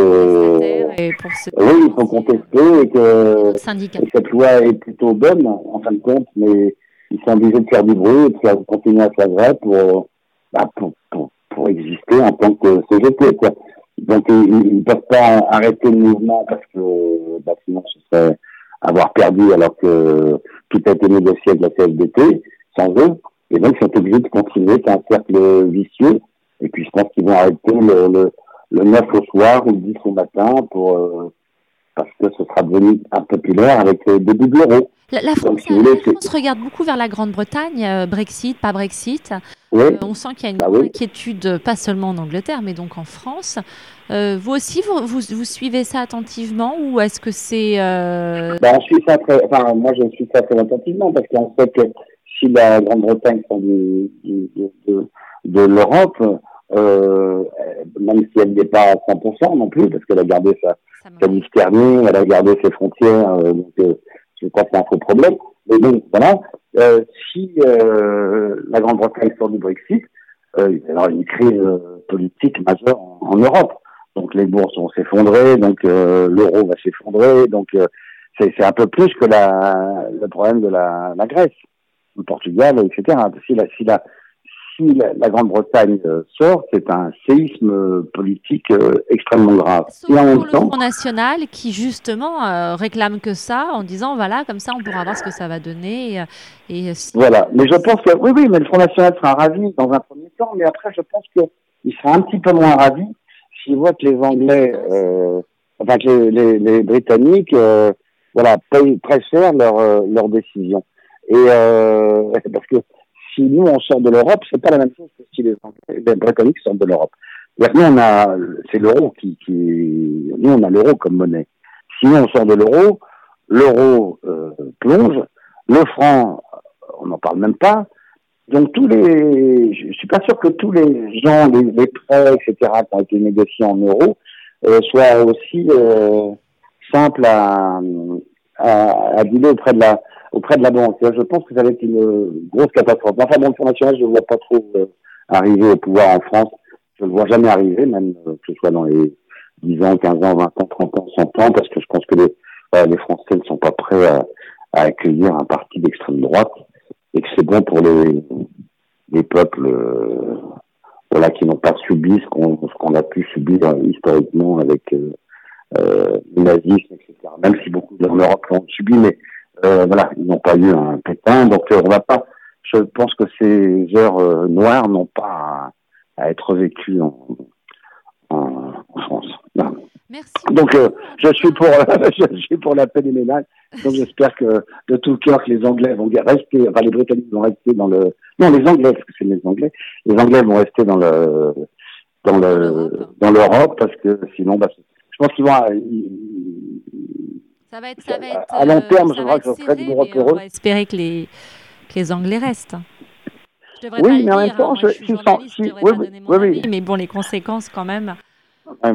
Et pour ce oui, il faut contester et que et cette loi est plutôt bonne, en fin de compte, mais ils sont obligés de faire du bruit et de faire, continuer à faire vrai pour, bah, pour, pour, exister en tant que CGT. Quoi. Donc ils ne peuvent pas arrêter le mouvement parce que bah, sinon ce serait avoir perdu alors que tout a été négocié avec la CFDT sans eux. Et donc ils sont obligés de continuer, c'est un cercle vicieux. Et puis je pense qu'ils vont arrêter le, le, le 9 au soir ou le 10 au matin pour euh, parce que ce sera devenu impopulaire avec le début de l'euro. La, la Donc, France, si vous voulez, la c'est- France regarde beaucoup vers la Grande-Bretagne, euh, Brexit, pas Brexit. Oui. Euh, on sent qu'il y a une Bah oui. inquiétude, euh, pas seulement en Angleterre, mais donc en France. Euh, vous aussi, vous, vous, vous suivez ça attentivement ou est-ce que c'est... Ben, on suit ça très, enfin, moi, je suis ça très attentivement parce qu'on sait que si la Grande-Bretagne sort de l'Europe, euh, même si elle n'est pas à 100% non plus, parce qu'elle a gardé sa, sa liste thermique, elle a gardé ses frontières, euh, donc euh, je crois que c'est un faux problème. Mais donc, voilà, euh, si euh, la Grande-Bretagne sort du Brexit, euh, il y avoir une crise politique majeure en, en Europe. Donc les bourses vont s'effondrer, donc euh, l'euro va s'effondrer, donc euh, c'est c'est un peu plus que la, le problème de la, la Grèce, le Portugal, etc. Si la, si la, si la, la Grande-Bretagne euh, sort, c'est un séisme euh, politique euh, extrêmement grave. Sauf Et en même pour le temps, Front National qui justement réclame que ça en disant voilà comme ça on pourra voir ce que ça va donner et, et si- Voilà, mais je pense que oui, oui, mais le Front National sera ravi dans un premier temps, mais après je pense qu'il sera un petit peu moins ravi s'il voit que les Anglais, euh, enfin que les, les, les Britanniques, euh, voilà, payent très cher leur leur décision. Et euh, parce que si nous on sort de l'Europe, c'est pas la même chose que si les, les Britanniques sortent de l'Europe. Nous on a, c'est l'euro qui, nous on a l'euro comme monnaie. Si nous on sort de l'euro, l'euro euh, plonge, le franc on n'en parle même pas. Donc tous les, je suis pas sûr que tous les gens, les, prêts, etc., qui ont été négociés en euros, euh, soient aussi euh, simples à, à, à auprès de la, auprès de la banque. Je pense que ça va être une grosse catastrophe. Enfin bon, le Fonds national, je ne vois pas trop euh, arriver au pouvoir en France. Je ne le vois jamais arriver, même euh, que ce soit dans les 10 ans, 15 ans, 20 ans, 30 ans, 100 ans, parce que je pense que les, voilà, les Français ne sont pas prêts à, accueillir un parti d'extrême droite et que c'est bon pour les, les peuples euh, voilà, qui n'ont pas subi ce qu'on qu'on a pu subir euh, historiquement avec euh, euh, le nazisme, etc. Même si beaucoup en Europe l'ont subi, mais euh, voilà, ils n'ont pas eu un pétain. Donc euh, on va pas. Je pense que ces heures euh, noires n'ont pas à, à être vécues en, en, en France. Merci. Donc euh, je suis pour je suis pour la paix des ménages. Donc j'espère que de tout cœur que les Anglais vont rester, enfin les Britanniques vont rester dans le non les Anglais parce que c'est les Anglais, les Anglais vont rester dans le dans le l'Europe. dans l'Europe parce que sinon bah, je pense qu'ils vont ils- Ça va être, ça va À- être, à long euh, terme, je crois que ça serait douloureux mais pour on va espérer que les, que les Anglais restent. Je Oui, pas le mais en même dire, temps, hein, je- je je oui, oui, avis, mais bon, les conséquences quand même. Mais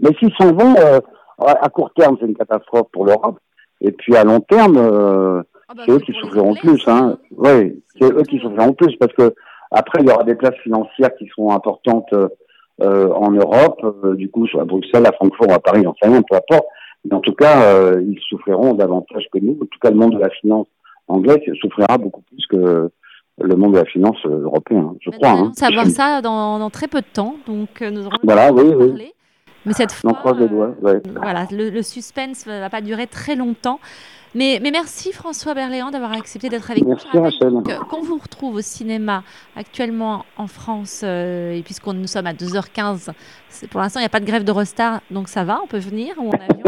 mais s'ils s'en vont euh, à court terme c'est une catastrophe pour l'Europe et puis à long terme euh, Ah bah, c'est eux qui souffriront plus. Hein. hein. Oui, C'est eux qui souffriront plus parce que après il y aura des places financières qui seront importantes euh, en Europe, du coup à Bruxelles, à Francfort, à Paris, rien, peu importe. Mais en tout cas, euh, ils souffriront davantage que nous. En tout cas, le monde de la finance anglaise souffrira beaucoup plus que le monde de la finance euh, européen, je Mais crois. hein. savoir ça dans, dans très peu de temps, donc euh, nous aurons Voilà, oui, oui. parler. Mais cette On fois, croise les doigts. Ouais. voilà, le, le suspense ne va pas durer très longtemps. Mais, mais merci François Berléand d'avoir accepté d'être avec Merci, nous. Rappelle Rachel. Qu'on vous retrouve au cinéma actuellement en France, euh, et puisqu'on nous sommes à 2h15, c'est- pour l'instant il n'y a pas de grève de Rostar, donc ça va, on peut venir ou en avion?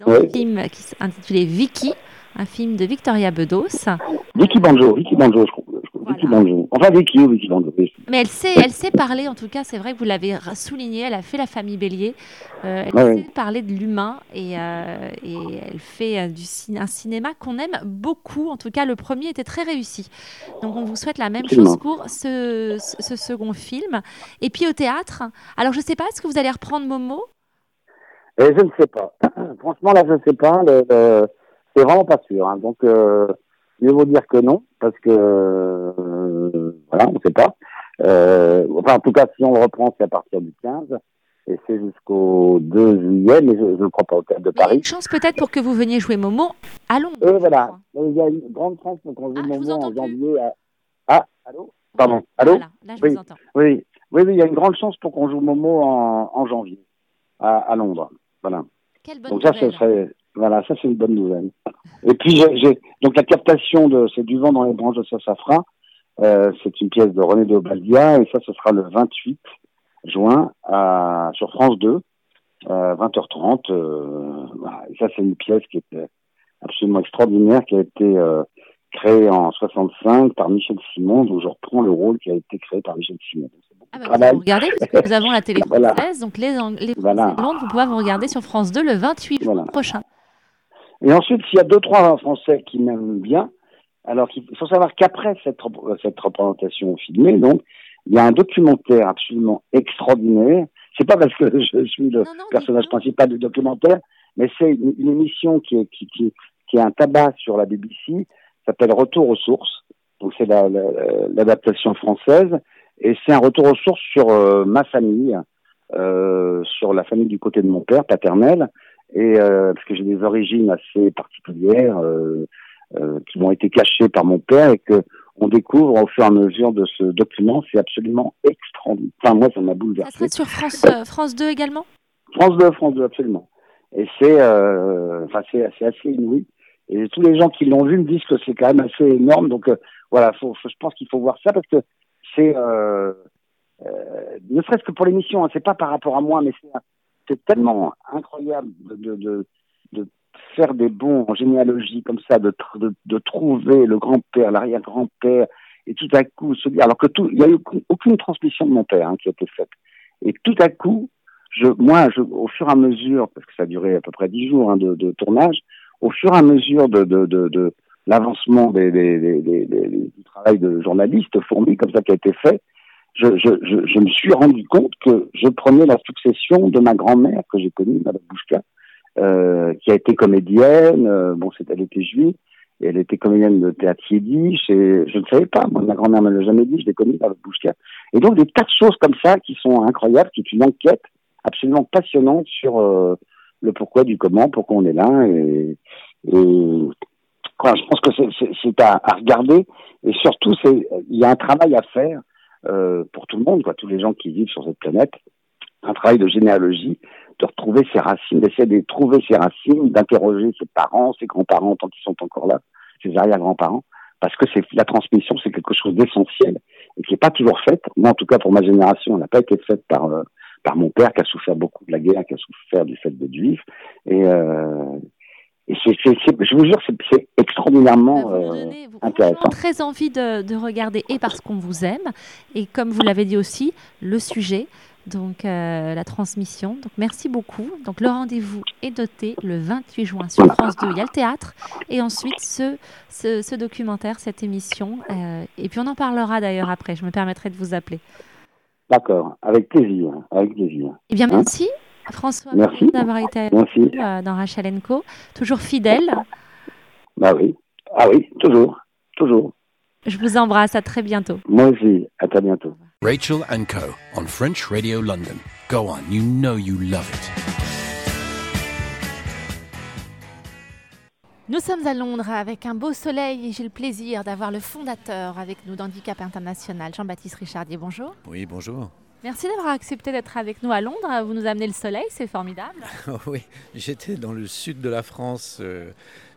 Dans un film qui s'intitulait Vicky, un film de Victoria Bedos. Vicky Banjo, Vicky Banjo, je crois. Vicky. Banjo. Enfin, Vicky ou Vicky Banjo. Mais elle sait, elle sait parler, en tout cas, c'est vrai que vous l'avez souligné, elle a fait la famille Bélier, euh, elle Ouais, sait parler de l'humain et, euh, et elle fait euh, du cin- un cinéma qu'on aime beaucoup, en tout cas le premier était très réussi. Donc on vous souhaite la même Absolument. chose pour ce, ce- ce second film. Et puis au théâtre, alors je ne sais pas, est-ce que vous allez reprendre Momo? Et je ne sais pas. Franchement, là, je ne sais pas. Le, le- c'est vraiment pas sûr. hein. Donc, euh, mieux vaut dire que non, parce que euh, voilà, on ne sait pas. Euh, enfin, en tout cas, si on le reprend, c'est à partir du 15 et c'est jusqu'au 2 juillet, mais je ne crois pas au théâtre de Mais il y a Paris. une chance peut-être pour que vous veniez jouer Momo à Londres. Euh, voilà. Mais Il y a une grande chance pour qu'on joue Ah, entends en janvier. À... Ah, allô? Pardon. Allô? Voilà, là je Oui. vous entends. Oui, oui, oui, il y a une grande chance pour qu'on joue Momo en, en janvier à, à Londres. Voilà. Quelle bonne Donc ça, ce nouvelle. serait, voilà, ça c'est une bonne nouvelle. Et puis j'ai, donc la captation de c'est du vent dans les branches de sa safran. Euh, c'est une pièce de René de Obaldia et ça, ce sera le 28 juin à, sur France 2, euh, 20h30. Euh, voilà. Et ça, c'est une pièce qui est absolument extraordinaire, qui a été euh, créée en 65 par Michel Simon, dont je reprends le rôle qui a été créé par Michel Simon. Ah bah, vous regardez, nous avons la télé Voilà. française, donc les, Ang- les Voilà. de Londres, vous pouvez vous regarder sur France 2 le 28 juin Voilà. prochain. Et ensuite, s'il y a deux, trois Français qui m'aiment bien, alors qu'il faut savoir qu'après cette, rep- cette représentation filmée, donc, il y a un documentaire absolument extraordinaire. C'est pas parce que je suis le Non, non, personnage principal du documentaire, mais c'est une, une émission qui est, qui, qui, qui est un tabac sur la BBC, s'appelle Retour aux sources. Donc c'est la- la- l'adaptation française, et c'est un retour aux sources sur euh, ma famille, euh, sur la famille du côté de mon père paternel, et euh, parce que j'ai des origines assez particulières euh, qui m'ont été cachées par mon père et que on découvre au fur et à mesure de ce document, c'est absolument extraordinaire. Enfin moi ça m'a Ça bouleversé. sera sur France, France 2 également? France 2, France 2 absolument. Et c'est euh, enfin c'est c'est assez inouï. Et tous les gens qui l'ont vu me disent que c'est quand même assez énorme. Donc euh, voilà, faut, faut- je pense qu'il faut voir ça parce que c'est euh, euh, ne serait-ce que pour l'émission, hein, c'est pas par rapport à moi, mais c'est tellement incroyable de, de, de, faire des bons en généalogie comme ça, de, de, de trouver le grand-père, l'arrière-grand-père, et tout à coup se dire, alors que tout, il n'y a eu aucune transmission de mon père hein, qui a été faite. Et tout à coup, je, moi, je, au fur et à mesure, parce que ça a duré à peu près dix jours hein, de, de tournage, au fur et à mesure de, l'avancement du travail de journaliste fourmi comme ça qui a été fait, je, me suis rendu compte que je prenais la succession de ma grand-mère que j'ai connue, Madame Bouchka, euh, qui a été comédienne. euh, bon, c'est, elle était juive. Et elle était comédienne de théâtre yiddish je ne savais pas. Moi, ma grand-mère me l'a jamais dit. Je l'ai connue, Madame Bouchka. Et donc, des tas de choses comme ça qui sont incroyables, qui est une enquête absolument passionnante sur euh, le pourquoi du comment, pourquoi on est là. Et, je pense que c'est, à, regarder. Et surtout, il y a un travail à faire euh, pour tout le monde, tous les gens qui vivent sur cette planète, un travail de généalogie, de retrouver ses racines, d'essayer de trouver ses racines, d'interroger ses parents, ses grands-parents tant qu'ils sont encore là, ses arrière-grands-parents, parce que la transmission, c'est quelque chose d'essentiel et qui n'est pas toujours faite. Moi, en tout cas, pour ma génération, elle n'a pas été faite par euh, par mon père qui a souffert beaucoup de la guerre, qui a souffert du fait d'être juif. Et, euh, et c'est, c'est, c'est, je vous jure, c'est, extraordinairement Vous nous euh, donnez vous- intéressant. très envie de, de regarder et parce qu'on vous aime. Et comme vous l'avez dit aussi le sujet donc euh, la transmission. Donc merci beaucoup. Donc le rendez-vous est doté le 28 juin sur France 2 il y a le théâtre et ensuite ce, ce, ce documentaire cette émission. Euh, et puis on en parlera d'ailleurs après. Je me permettrai de vous appeler D'accord, avec plaisir, avec plaisir. Eh bien Hein merci François Merci. d'avoir été avec Merci. nous euh, dans Rachel Co toujours fidèle Bah oui, ah oui, toujours, toujours. je vous embrasse à très bientôt Moi aussi, à très bientôt. Rachel and Co. on French Radio London. Go on, you know you love it. Nous sommes à Londres avec un beau soleil et j'ai le plaisir d'avoir le fondateur avec nous d'Handicap International, Jean-Baptiste Richardier. Bonjour. Oui, bonjour. Merci d'avoir accepté d'être avec nous à Londres. Vous nous amenez le soleil, c'est formidable. oui, j'étais dans le sud de la France euh,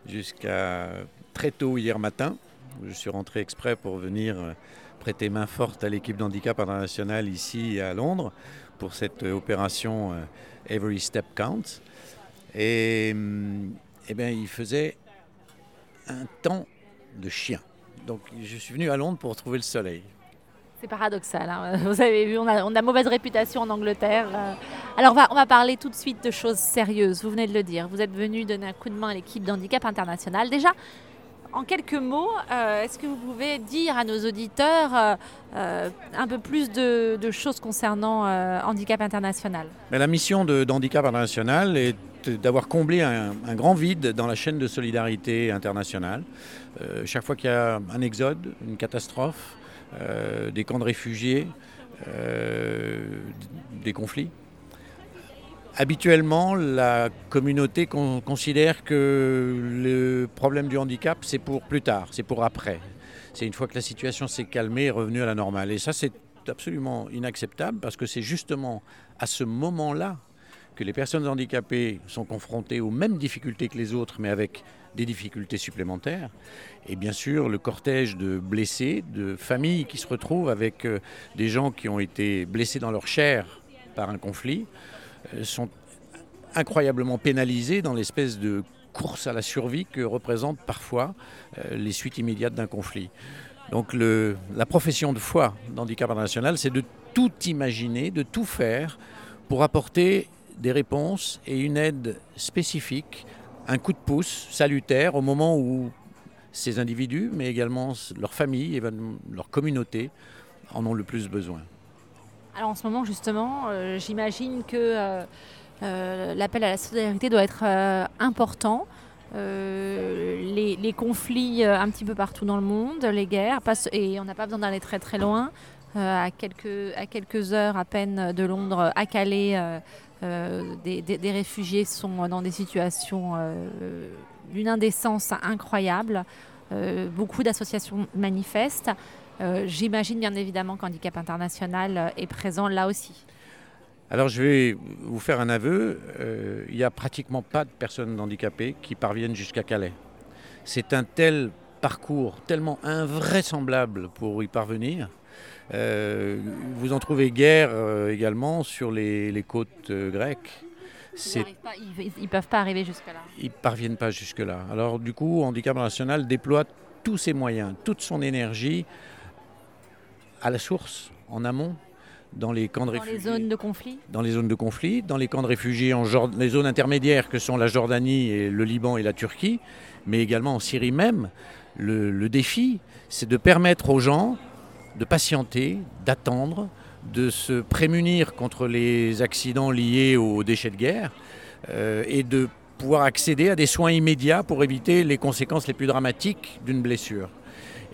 jusqu'à très tôt hier matin. Je suis rentré exprès pour venir euh, prêter main forte à l'équipe d'handicap international ici à Londres pour cette opération euh, Every Step Counts. Et hum, eh bien, il faisait un temps de chien. Donc je suis venu à Londres pour trouver le soleil. C'est paradoxal. hein. Vous avez vu, on a, on a mauvaise réputation en Angleterre. euh. Alors, on va, on va parler tout de suite de choses sérieuses. Vous venez de le dire. Vous êtes venu donner un coup de main à l'équipe d'handicap international. Déjà, en quelques mots, euh, est-ce que vous pouvez dire à nos auditeurs euh, euh, un peu plus de, de choses concernant euh, handicap international? Mais la mission de- d'Handicap International est d'avoir comblé un, grand vide dans la chaîne de solidarité internationale. Euh, chaque fois qu'il y a un exode, une catastrophe, euh, des camps de réfugiés, euh, des conflits, habituellement, la communauté con- considère que le problème du handicap, c'est pour plus tard, c'est pour après. C'est une fois que la situation s'est calmée et revenue à la normale. Et ça, c'est absolument inacceptable parce que c'est justement à ce moment-là que les personnes handicapées sont confrontées aux mêmes difficultés que les autres, mais avec des difficultés supplémentaires. Et bien sûr, le cortège de blessés, de familles qui se retrouvent avec euh, des gens qui ont été blessés dans leur chair par un conflit, euh, sont incroyablement pénalisés dans l'espèce de course à la survie que représentent parfois euh, les suites immédiates d'un conflit. Donc la profession de foi d'handicap international, c'est de tout imaginer, de tout faire pour apporter des réponses et une aide spécifique, un coup de pouce salutaire au moment où ces individus, mais également leurs familles et leur communauté en ont le plus besoin. Alors en ce moment, justement, euh, j'imagine que euh, euh, l'appel à la solidarité doit être important. Les, conflits un petit peu partout dans le monde, les guerres, et on n'a pas besoin d'aller très très loin. À, quelques, à quelques heures à peine de Londres, à Calais, des, des- réfugiés sont dans des situations euh, d'une indécence incroyable. Euh, beaucoup d'associations manifestent. Euh, J'imagine bien évidemment qu'Handicap International euh, est présent là aussi. Alors je vais vous faire un aveu, euh, il n'y a pratiquement pas de personnes handicapées qui parviennent jusqu'à Calais. C'est un tel parcours tellement invraisemblable pour y parvenir. Euh, vous en trouvez guère euh, également sur les, les côtes euh, grecques. Ils ne peuvent pas arriver jusque-là. ils parviennent pas jusque-là. Alors du coup, Handicap National déploie tous ses moyens, toute son énergie à la source, en amont, dans les camps de Dans réfugiés les zones de conflit? Dans les zones de conflit, dans les camps de réfugiés, en Jord- les zones intermédiaires que sont la Jordanie, et le Liban et la Turquie, mais également en Syrie même. Le, le défi, c'est de permettre aux gens de patienter, d'attendre, de se prémunir contre les accidents liés aux déchets de guerre euh, et de pouvoir accéder à des soins immédiats pour éviter les conséquences les plus dramatiques d'une blessure.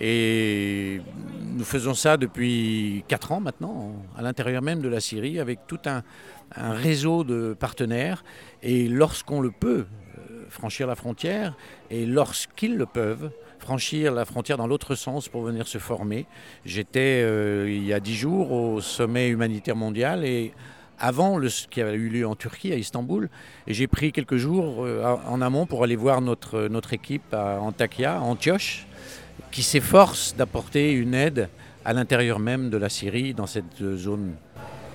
Et nous faisons ça depuis 4 ans maintenant, à l'intérieur même de la Syrie, avec tout un, réseau de partenaires. Et lorsqu'on le peut, franchir la frontière, et lorsqu'ils le peuvent, franchir la frontière dans l'autre sens pour venir se former. J'étais euh, il y a dix jours au sommet humanitaire mondial et avant ce qui avait eu lieu en Turquie, à Istanbul, et j'ai pris quelques jours euh, en amont pour aller voir notre, notre équipe à Antakya, à Antioche, qui s'efforce d'apporter une aide à l'intérieur même de la Syrie, dans cette zone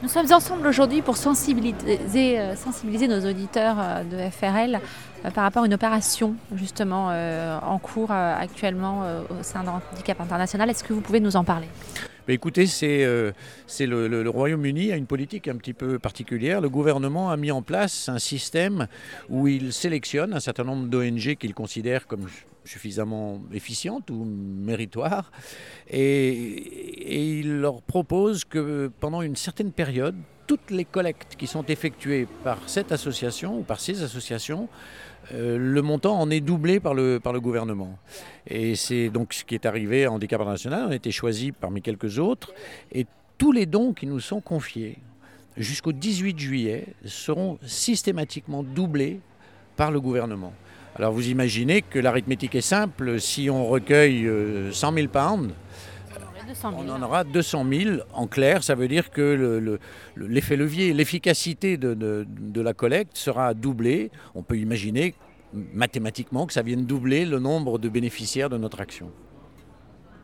nous sommes ensemble aujourd'hui pour sensibiliser, euh, nos auditeurs euh, de FRL euh, par rapport à une opération justement en cours actuellement au sein de Handicap International. Est-ce que vous pouvez nous en parler? Bah, écoutez, c'est le, Royaume-Uni a une politique un petit peu particulière. Le gouvernement a mis en place un système où il sélectionne un certain nombre d'ONG qu'il considère comme suffisamment efficientes ou méritoires. Et, il leur propose que pendant une certaine période, toutes les collectes qui sont effectuées par cette association ou par ces associations, euh, le montant en est doublé par le, par le gouvernement. Et c'est donc ce qui est arrivé à Handicap International. On a été choisi parmi quelques autres. Et tous les dons qui nous sont confiés jusqu'au 18 juillet seront systématiquement doublés par le gouvernement. Alors vous imaginez que l'arithmétique est simple, si on recueille 100 euh, 000 pounds, on en aura 200 000. En clair, ça veut dire que l'effet levier, l'efficacité de, la collecte sera doublée. On peut imaginer mathématiquement que ça vienne doubler le nombre de bénéficiaires de notre action.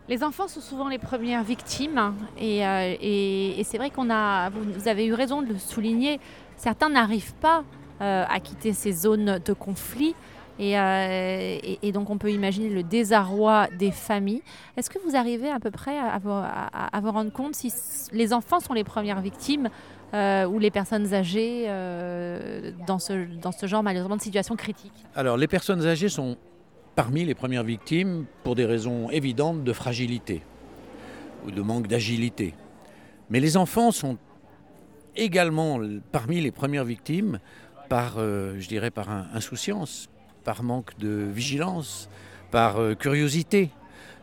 Les enfants sont souvent les premières victimes et, euh, c'est vrai qu'on a, vous avez eu raison de le souligner, certains n'arrivent pas euh, à quitter ces zones de conflit. Euh, et, donc on peut imaginer le désarroi des familles. Est-ce que vous arrivez à peu près à vous, rendre compte si les enfants sont les premières victimes euh, ou les personnes âgées euh, dans ce genre malheureusement de situation critique? Alors les personnes âgées sont parmi les premières victimes pour des raisons évidentes de fragilité ou de manque d'agilité. Mais les enfants sont également parmi les premières victimes par, je dirais, par insouciance, par manque de vigilance, par euh, curiosité.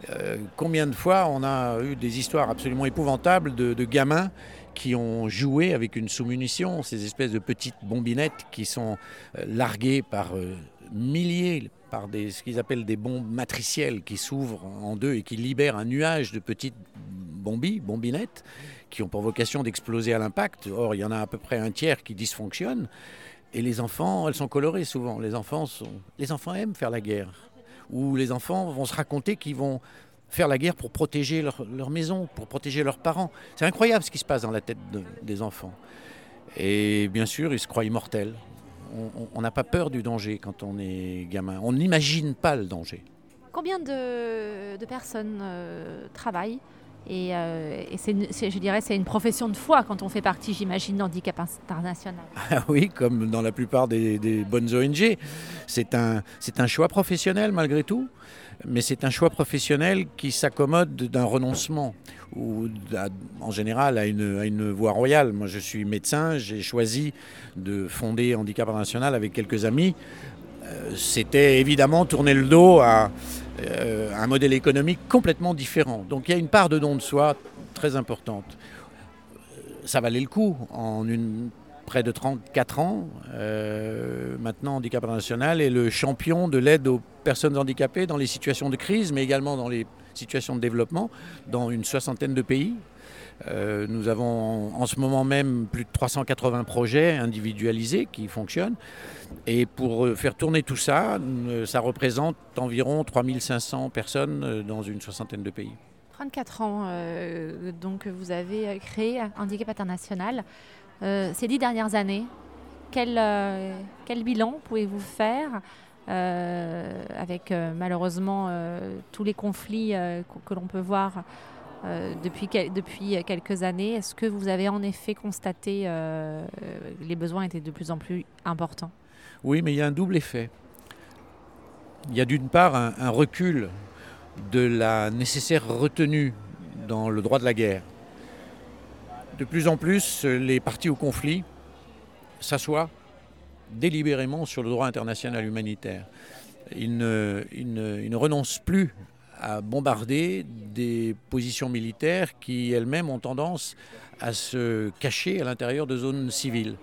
Euh, combien de fois on a eu des histoires absolument épouvantables de, gamins qui ont joué avec une sous-munition, ces espèces de petites bombinettes qui sont euh, larguées par milliers, par des, ce qu'ils appellent des bombes matricielles qui s'ouvrent en deux et qui libèrent un nuage de petites bombilles, bombinettes, qui ont pour vocation d'exploser à l'impact. Or, il y en a à peu près un tiers qui dysfonctionnent. Et les enfants, elles sont colorées souvent. Les enfants, aiment faire la guerre. Ou les enfants vont se raconter qu'ils vont faire la guerre pour protéger leur, maison, pour protéger leurs parents. C'est incroyable ce qui se passe dans la tête des enfants. Et bien sûr, ils se croient immortels. On n'a pas peur du danger quand on est gamin. On n'imagine pas le danger. Combien de, personnes euh, travaillent et, euh, je dirais, c'est une profession de foi quand on fait partie, j'imagine, d'Handicap International. Ah oui, comme dans la plupart des, bonnes ONG. C'est un, un choix professionnel malgré tout, mais c'est un choix professionnel qui s'accommode d'un renoncement, ou en général à une, à une voie royale. Moi, je suis médecin, j'ai choisi de fonder Handicap International avec quelques amis. Euh, c'était évidemment tourner le dos à euh, un modèle économique complètement différent. Donc il y a une part de don de soi très importante. Ça valait le coup en près de 34 ans. Euh, maintenant, Handicap International est le champion de l'aide aux personnes handicapées dans les situations de crise, mais également dans les situations de développement, dans une soixantaine de pays. Euh, nous avons en ce moment même plus de 380 projets individualisés qui fonctionnent. Et pour euh, faire tourner tout ça, euh, ça représente environ 3500 personnes dans une soixantaine de pays. 34 ans, donc vous avez créé Handicap International. ces dix dernières années, quel, quel bilan pouvez-vous faire avec malheureusement tous les conflits que l'on peut voir euh, depuis, depuis quelques années. Est-ce que vous avez en effet constaté euh, les besoins étaient de plus en plus importants? Oui, mais il y a un double effet. Il y a d'une part un, recul de la nécessaire retenue dans le droit de la guerre. De plus en plus, les partis au conflit s'assoient délibérément sur le droit international humanitaire. Ils ne, ils ne renoncent plus à bombarder des positions militaires qui elles-mêmes ont tendance à se cacher à l'intérieur de zones civiles.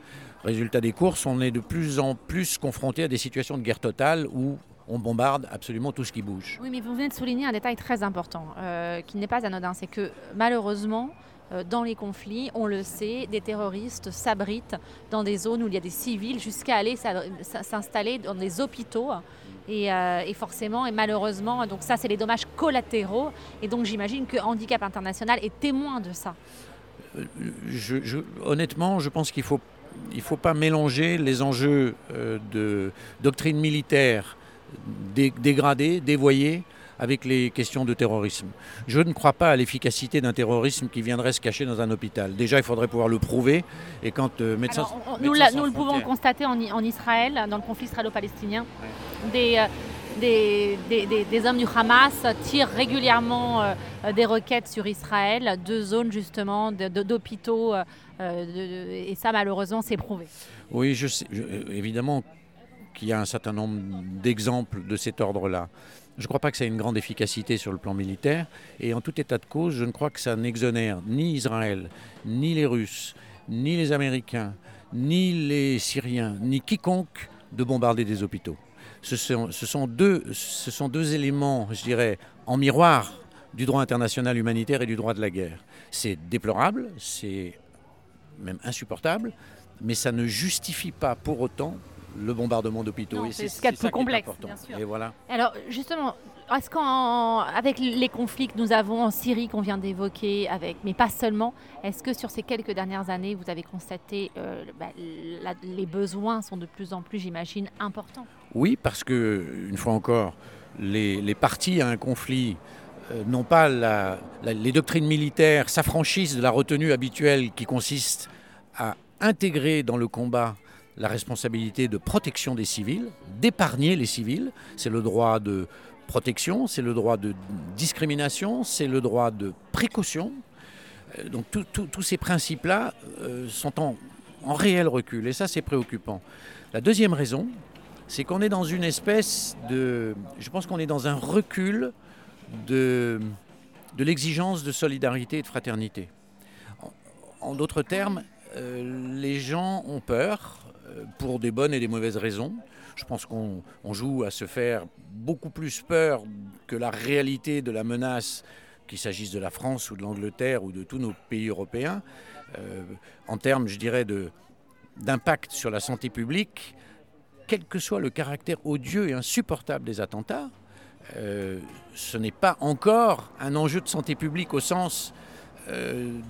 Résultat des courses, on est de plus en plus confronté à des situations de guerre totale où on bombarde absolument tout ce qui bouge. Oui, mais vous venez de souligner un détail très important euh, qui n'est pas anodin, c'est que malheureusement, dans les conflits, on le sait, des terroristes s'abritent dans des zones où il y a des civils jusqu'à aller s'installer dans des hôpitaux. Et, euh, et, forcément, et malheureusement, donc ça, c'est les dommages collatéraux. Et donc, j'imagine que Handicap International est témoin de ça. Euh, honnêtement, je pense qu'il ne faut, il faut pas mélanger les enjeux de doctrine militaire dégradée, dévoyée, avec les questions de terrorisme. Je ne crois pas à l'efficacité d'un terrorisme qui viendrait se cacher dans un hôpital. Déjà, il faudrait pouvoir le prouver. Et quand euh, médecins, nous, le pouvons constater en, en, Israël, dans le conflit israélo-palestinien, des, euh, des, des, des, hommes du Hamas tirent régulièrement euh, des roquettes sur Israël, deux zones justement d'hôpitaux, et ça malheureusement c'est prouvé. Oui, je sais, évidemment qu'il y a un certain nombre d'exemples de cet ordre-là. Je ne crois pas que ça ait une grande efficacité sur le plan militaire. Et en tout état de cause, je ne crois que ça n'exonère ni Israël, ni les Russes, ni les Américains, ni les Syriens, ni quiconque de bombarder des hôpitaux. Ce sont, ce deux éléments, je dirais, en miroir du droit international humanitaire et du droit de la guerre. C'est déplorable, c'est même insupportable, mais ça ne justifie pas pour autant le bombardement d'hôpitaux. C'est ce qu'il y a de plus complexe. Et voilà. Alors justement, est-ce qu'avec les conflits que nous avons en Syrie qu'on vient d'évoquer, avec, mais pas seulement, est-ce que sur ces quelques dernières années, vous avez constaté euh, bah, les besoins sont de plus en plus, j'imagine, importants? Oui, parce que une fois encore, les, les parties à un conflit euh, n'ont pas la, les doctrines militaires s'affranchissent de la retenue habituelle qui consiste à intégrer dans le combat la responsabilité de protection des civils, d'épargner les civils. C'est le droit de protection, c'est le droit de discrimination, c'est le droit de précaution. Euh, donc tous ces principes-là euh, sont en, réel recul et ça c'est préoccupant. La deuxième raison, c'est qu'on est dans une espèce de... Je pense qu'on est dans un recul de, de l'exigence de solidarité et de fraternité. En, d'autres termes, euh, les gens ont peur, pour des bonnes et des mauvaises raisons. Je pense qu'on joue à se faire beaucoup plus peur que la réalité de la menace, qu'il s'agisse de la France ou de l'Angleterre ou de tous nos pays européens, euh, en termes, je dirais, d'impact sur la santé publique, quel que soit le caractère odieux et insupportable des attentats, euh, ce n'est pas encore un enjeu de santé publique au sens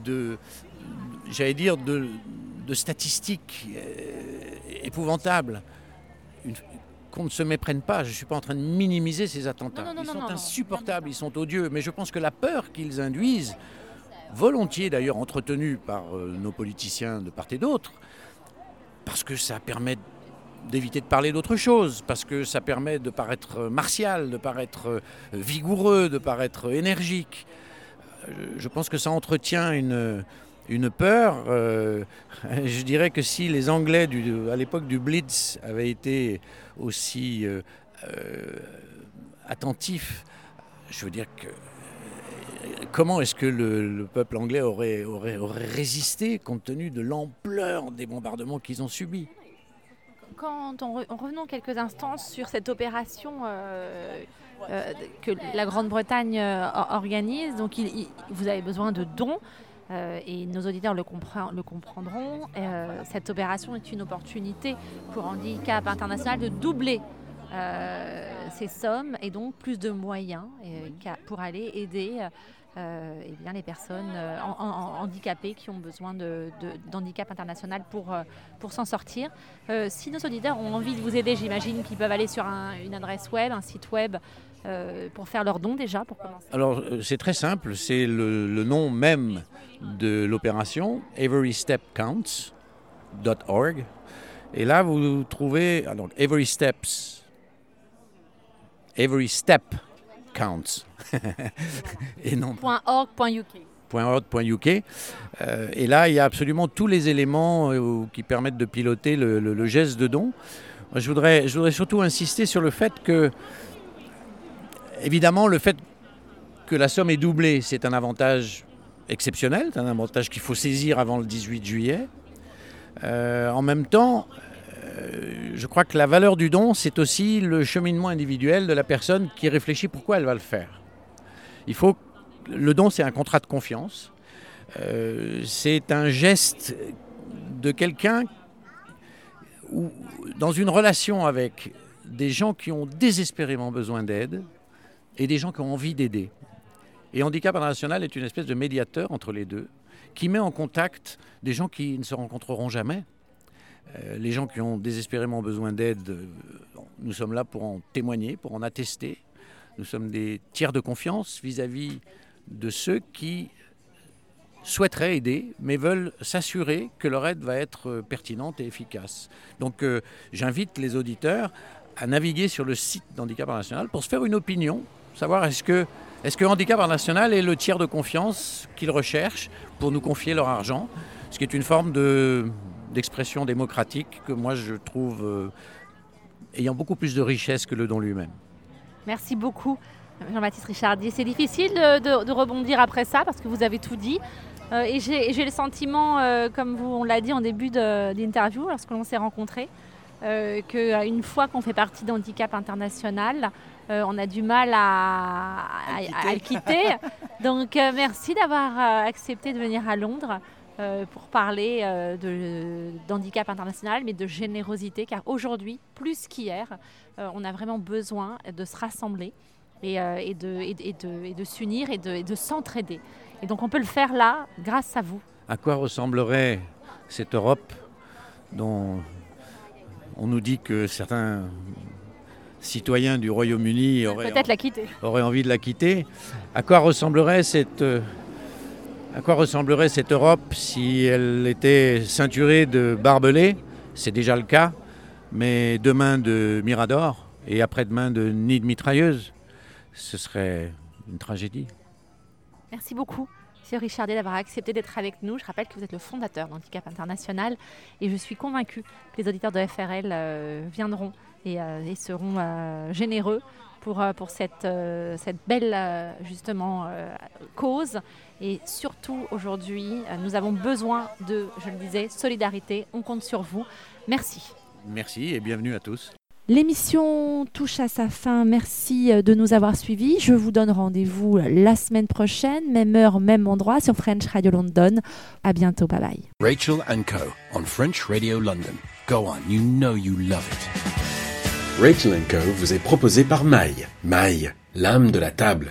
de, j'allais dire, de, de statistiques euh, épouvantables. Qu'on ne se méprenne pas, je ne suis pas en train de minimiser ces attentats. ils sont insupportables, ils sont odieux, mais je pense que la peur qu'ils induisent, volontiers d'ailleurs entretenue par euh, nos politiciens de part et d'autre, parce que ça permet d'éviter de parler d'autre chose, parce que ça permet de paraître martial, de paraître euh, vigoureux, de paraître énergique. Je pense que ça entretient une, une peur. Euh, je dirais que si les Anglais du, à l'époque du Blitz avaient été aussi euh, euh, attentifs, je veux dire que comment est-ce que le, peuple anglais aurait, aurait, résisté compte tenu de l'ampleur des bombardements qu'ils ont subis? Quand on, revenons quelques instants sur cette opération que la Grande-Bretagne organise, donc vous avez besoin de dons. Euh, et nos auditeurs le, comprendront, euh, cette opération est une opportunité pour Handicap International de doubler euh, ces sommes et donc plus de moyens pour aller aider eh bien, les personnes handicapées qui ont besoin d'handicap de, international pour, pour s'en sortir. si nos auditeurs ont envie de vous aider, j'imagine qu'ils peuvent aller sur une adresse web, un site web euh, pour faire leurs dons déjà pour commencer Alors euh, c'est très simple, c'est le, nom même de l'opération, everystepcounts.org. Et là vous trouvez alors Every Steps, Every Step Counts. et non. .org.uk. .org.uk. Euh, et là, il y a absolument tous les éléments qui permettent de piloter le, le, geste de don. Je voudrais, je voudrais surtout insister sur le fait que Évidemment, le fait que la somme est doublée, c'est un avantage exceptionnel, c'est un avantage qu'il faut saisir avant le 18 juillet. Euh, en même temps, euh, je crois que la valeur du don, c'est aussi le cheminement individuel de la personne qui réfléchit pourquoi elle va le faire. Il faut le don, c'est un contrat de confiance. Euh, c'est un geste de quelqu'un dans une relation avec des gens qui ont désespérément besoin d'aide et des gens qui ont envie d'aider. Et Handicap International est une espèce de médiateur entre les deux, qui met en contact des gens qui ne se rencontreront jamais. Euh, les gens qui ont désespérément besoin d'aide, euh, nous sommes là pour en témoigner, pour en attester. Nous sommes des tiers de confiance vis-à-vis de ceux qui souhaiteraient aider, mais veulent s'assurer que leur aide va être euh, pertinente et efficace. Donc j'invite les auditeurs à naviguer sur le site d'Handicap International pour se faire une opinion, savoir est-ce que, est que Handicap International est le tiers de confiance qu'ils recherchent pour nous confier leur argent, ce qui est une forme d'expression démocratique que moi je trouve euh, ayant beaucoup plus de richesse que le don lui-même. Merci beaucoup Jean-Baptiste Richardier. C'est difficile de, rebondir après ça parce que vous avez tout dit. Euh, et j'ai le sentiment, euh, comme vous, on l'a dit en début d'interview, lorsque l'on s'est rencontrés, euh, qu'une fois qu'on fait partie d'Handicap International, on a du mal à, le quitter. Donc euh, merci d'avoir accepté de venir à Londres pour parler d'handicap international, mais de générosité, car aujourd'hui, plus qu'hier, on a vraiment besoin de se rassembler et, de, de s'unir et de s'entraider. Et donc on peut le faire là, grâce à vous. À quoi ressemblerait cette Europe dont on nous dit que certains citoyens du Royaume-Uni auraient, envie de la quitter. À quoi ressemblerait cette, euh, à quoi ressemblerait cette Europe si elle était ceinturée de barbelés? C'est déjà le cas, mais demain de Mirador et après-demain de nids de mitrailleuses, ce serait une tragédie. Merci beaucoup. Monsieur Richardet d'avoir accepté d'être avec nous. Je rappelle que vous êtes le fondateur d'Handicap International et je suis convaincue que les auditeurs de FRL euh, viendront et, euh, seront euh, généreux pour, pour cette, cette belle justement cause. Et surtout aujourd'hui, nous avons besoin de, je le disais, solidarité. On compte sur vous. Merci. Merci et bienvenue à tous. L'émission touche à sa fin. Merci euh, de nous avoir suivis. Je vous donne rendez-vous la semaine prochaine, même heure, même endroit sur French Radio London. À bientôt. Bye bye. Rachel and Co. on French Radio London. Go on, you know you love it. Rachel Co. vous est proposé par Maille. Maille, l'âme de la table.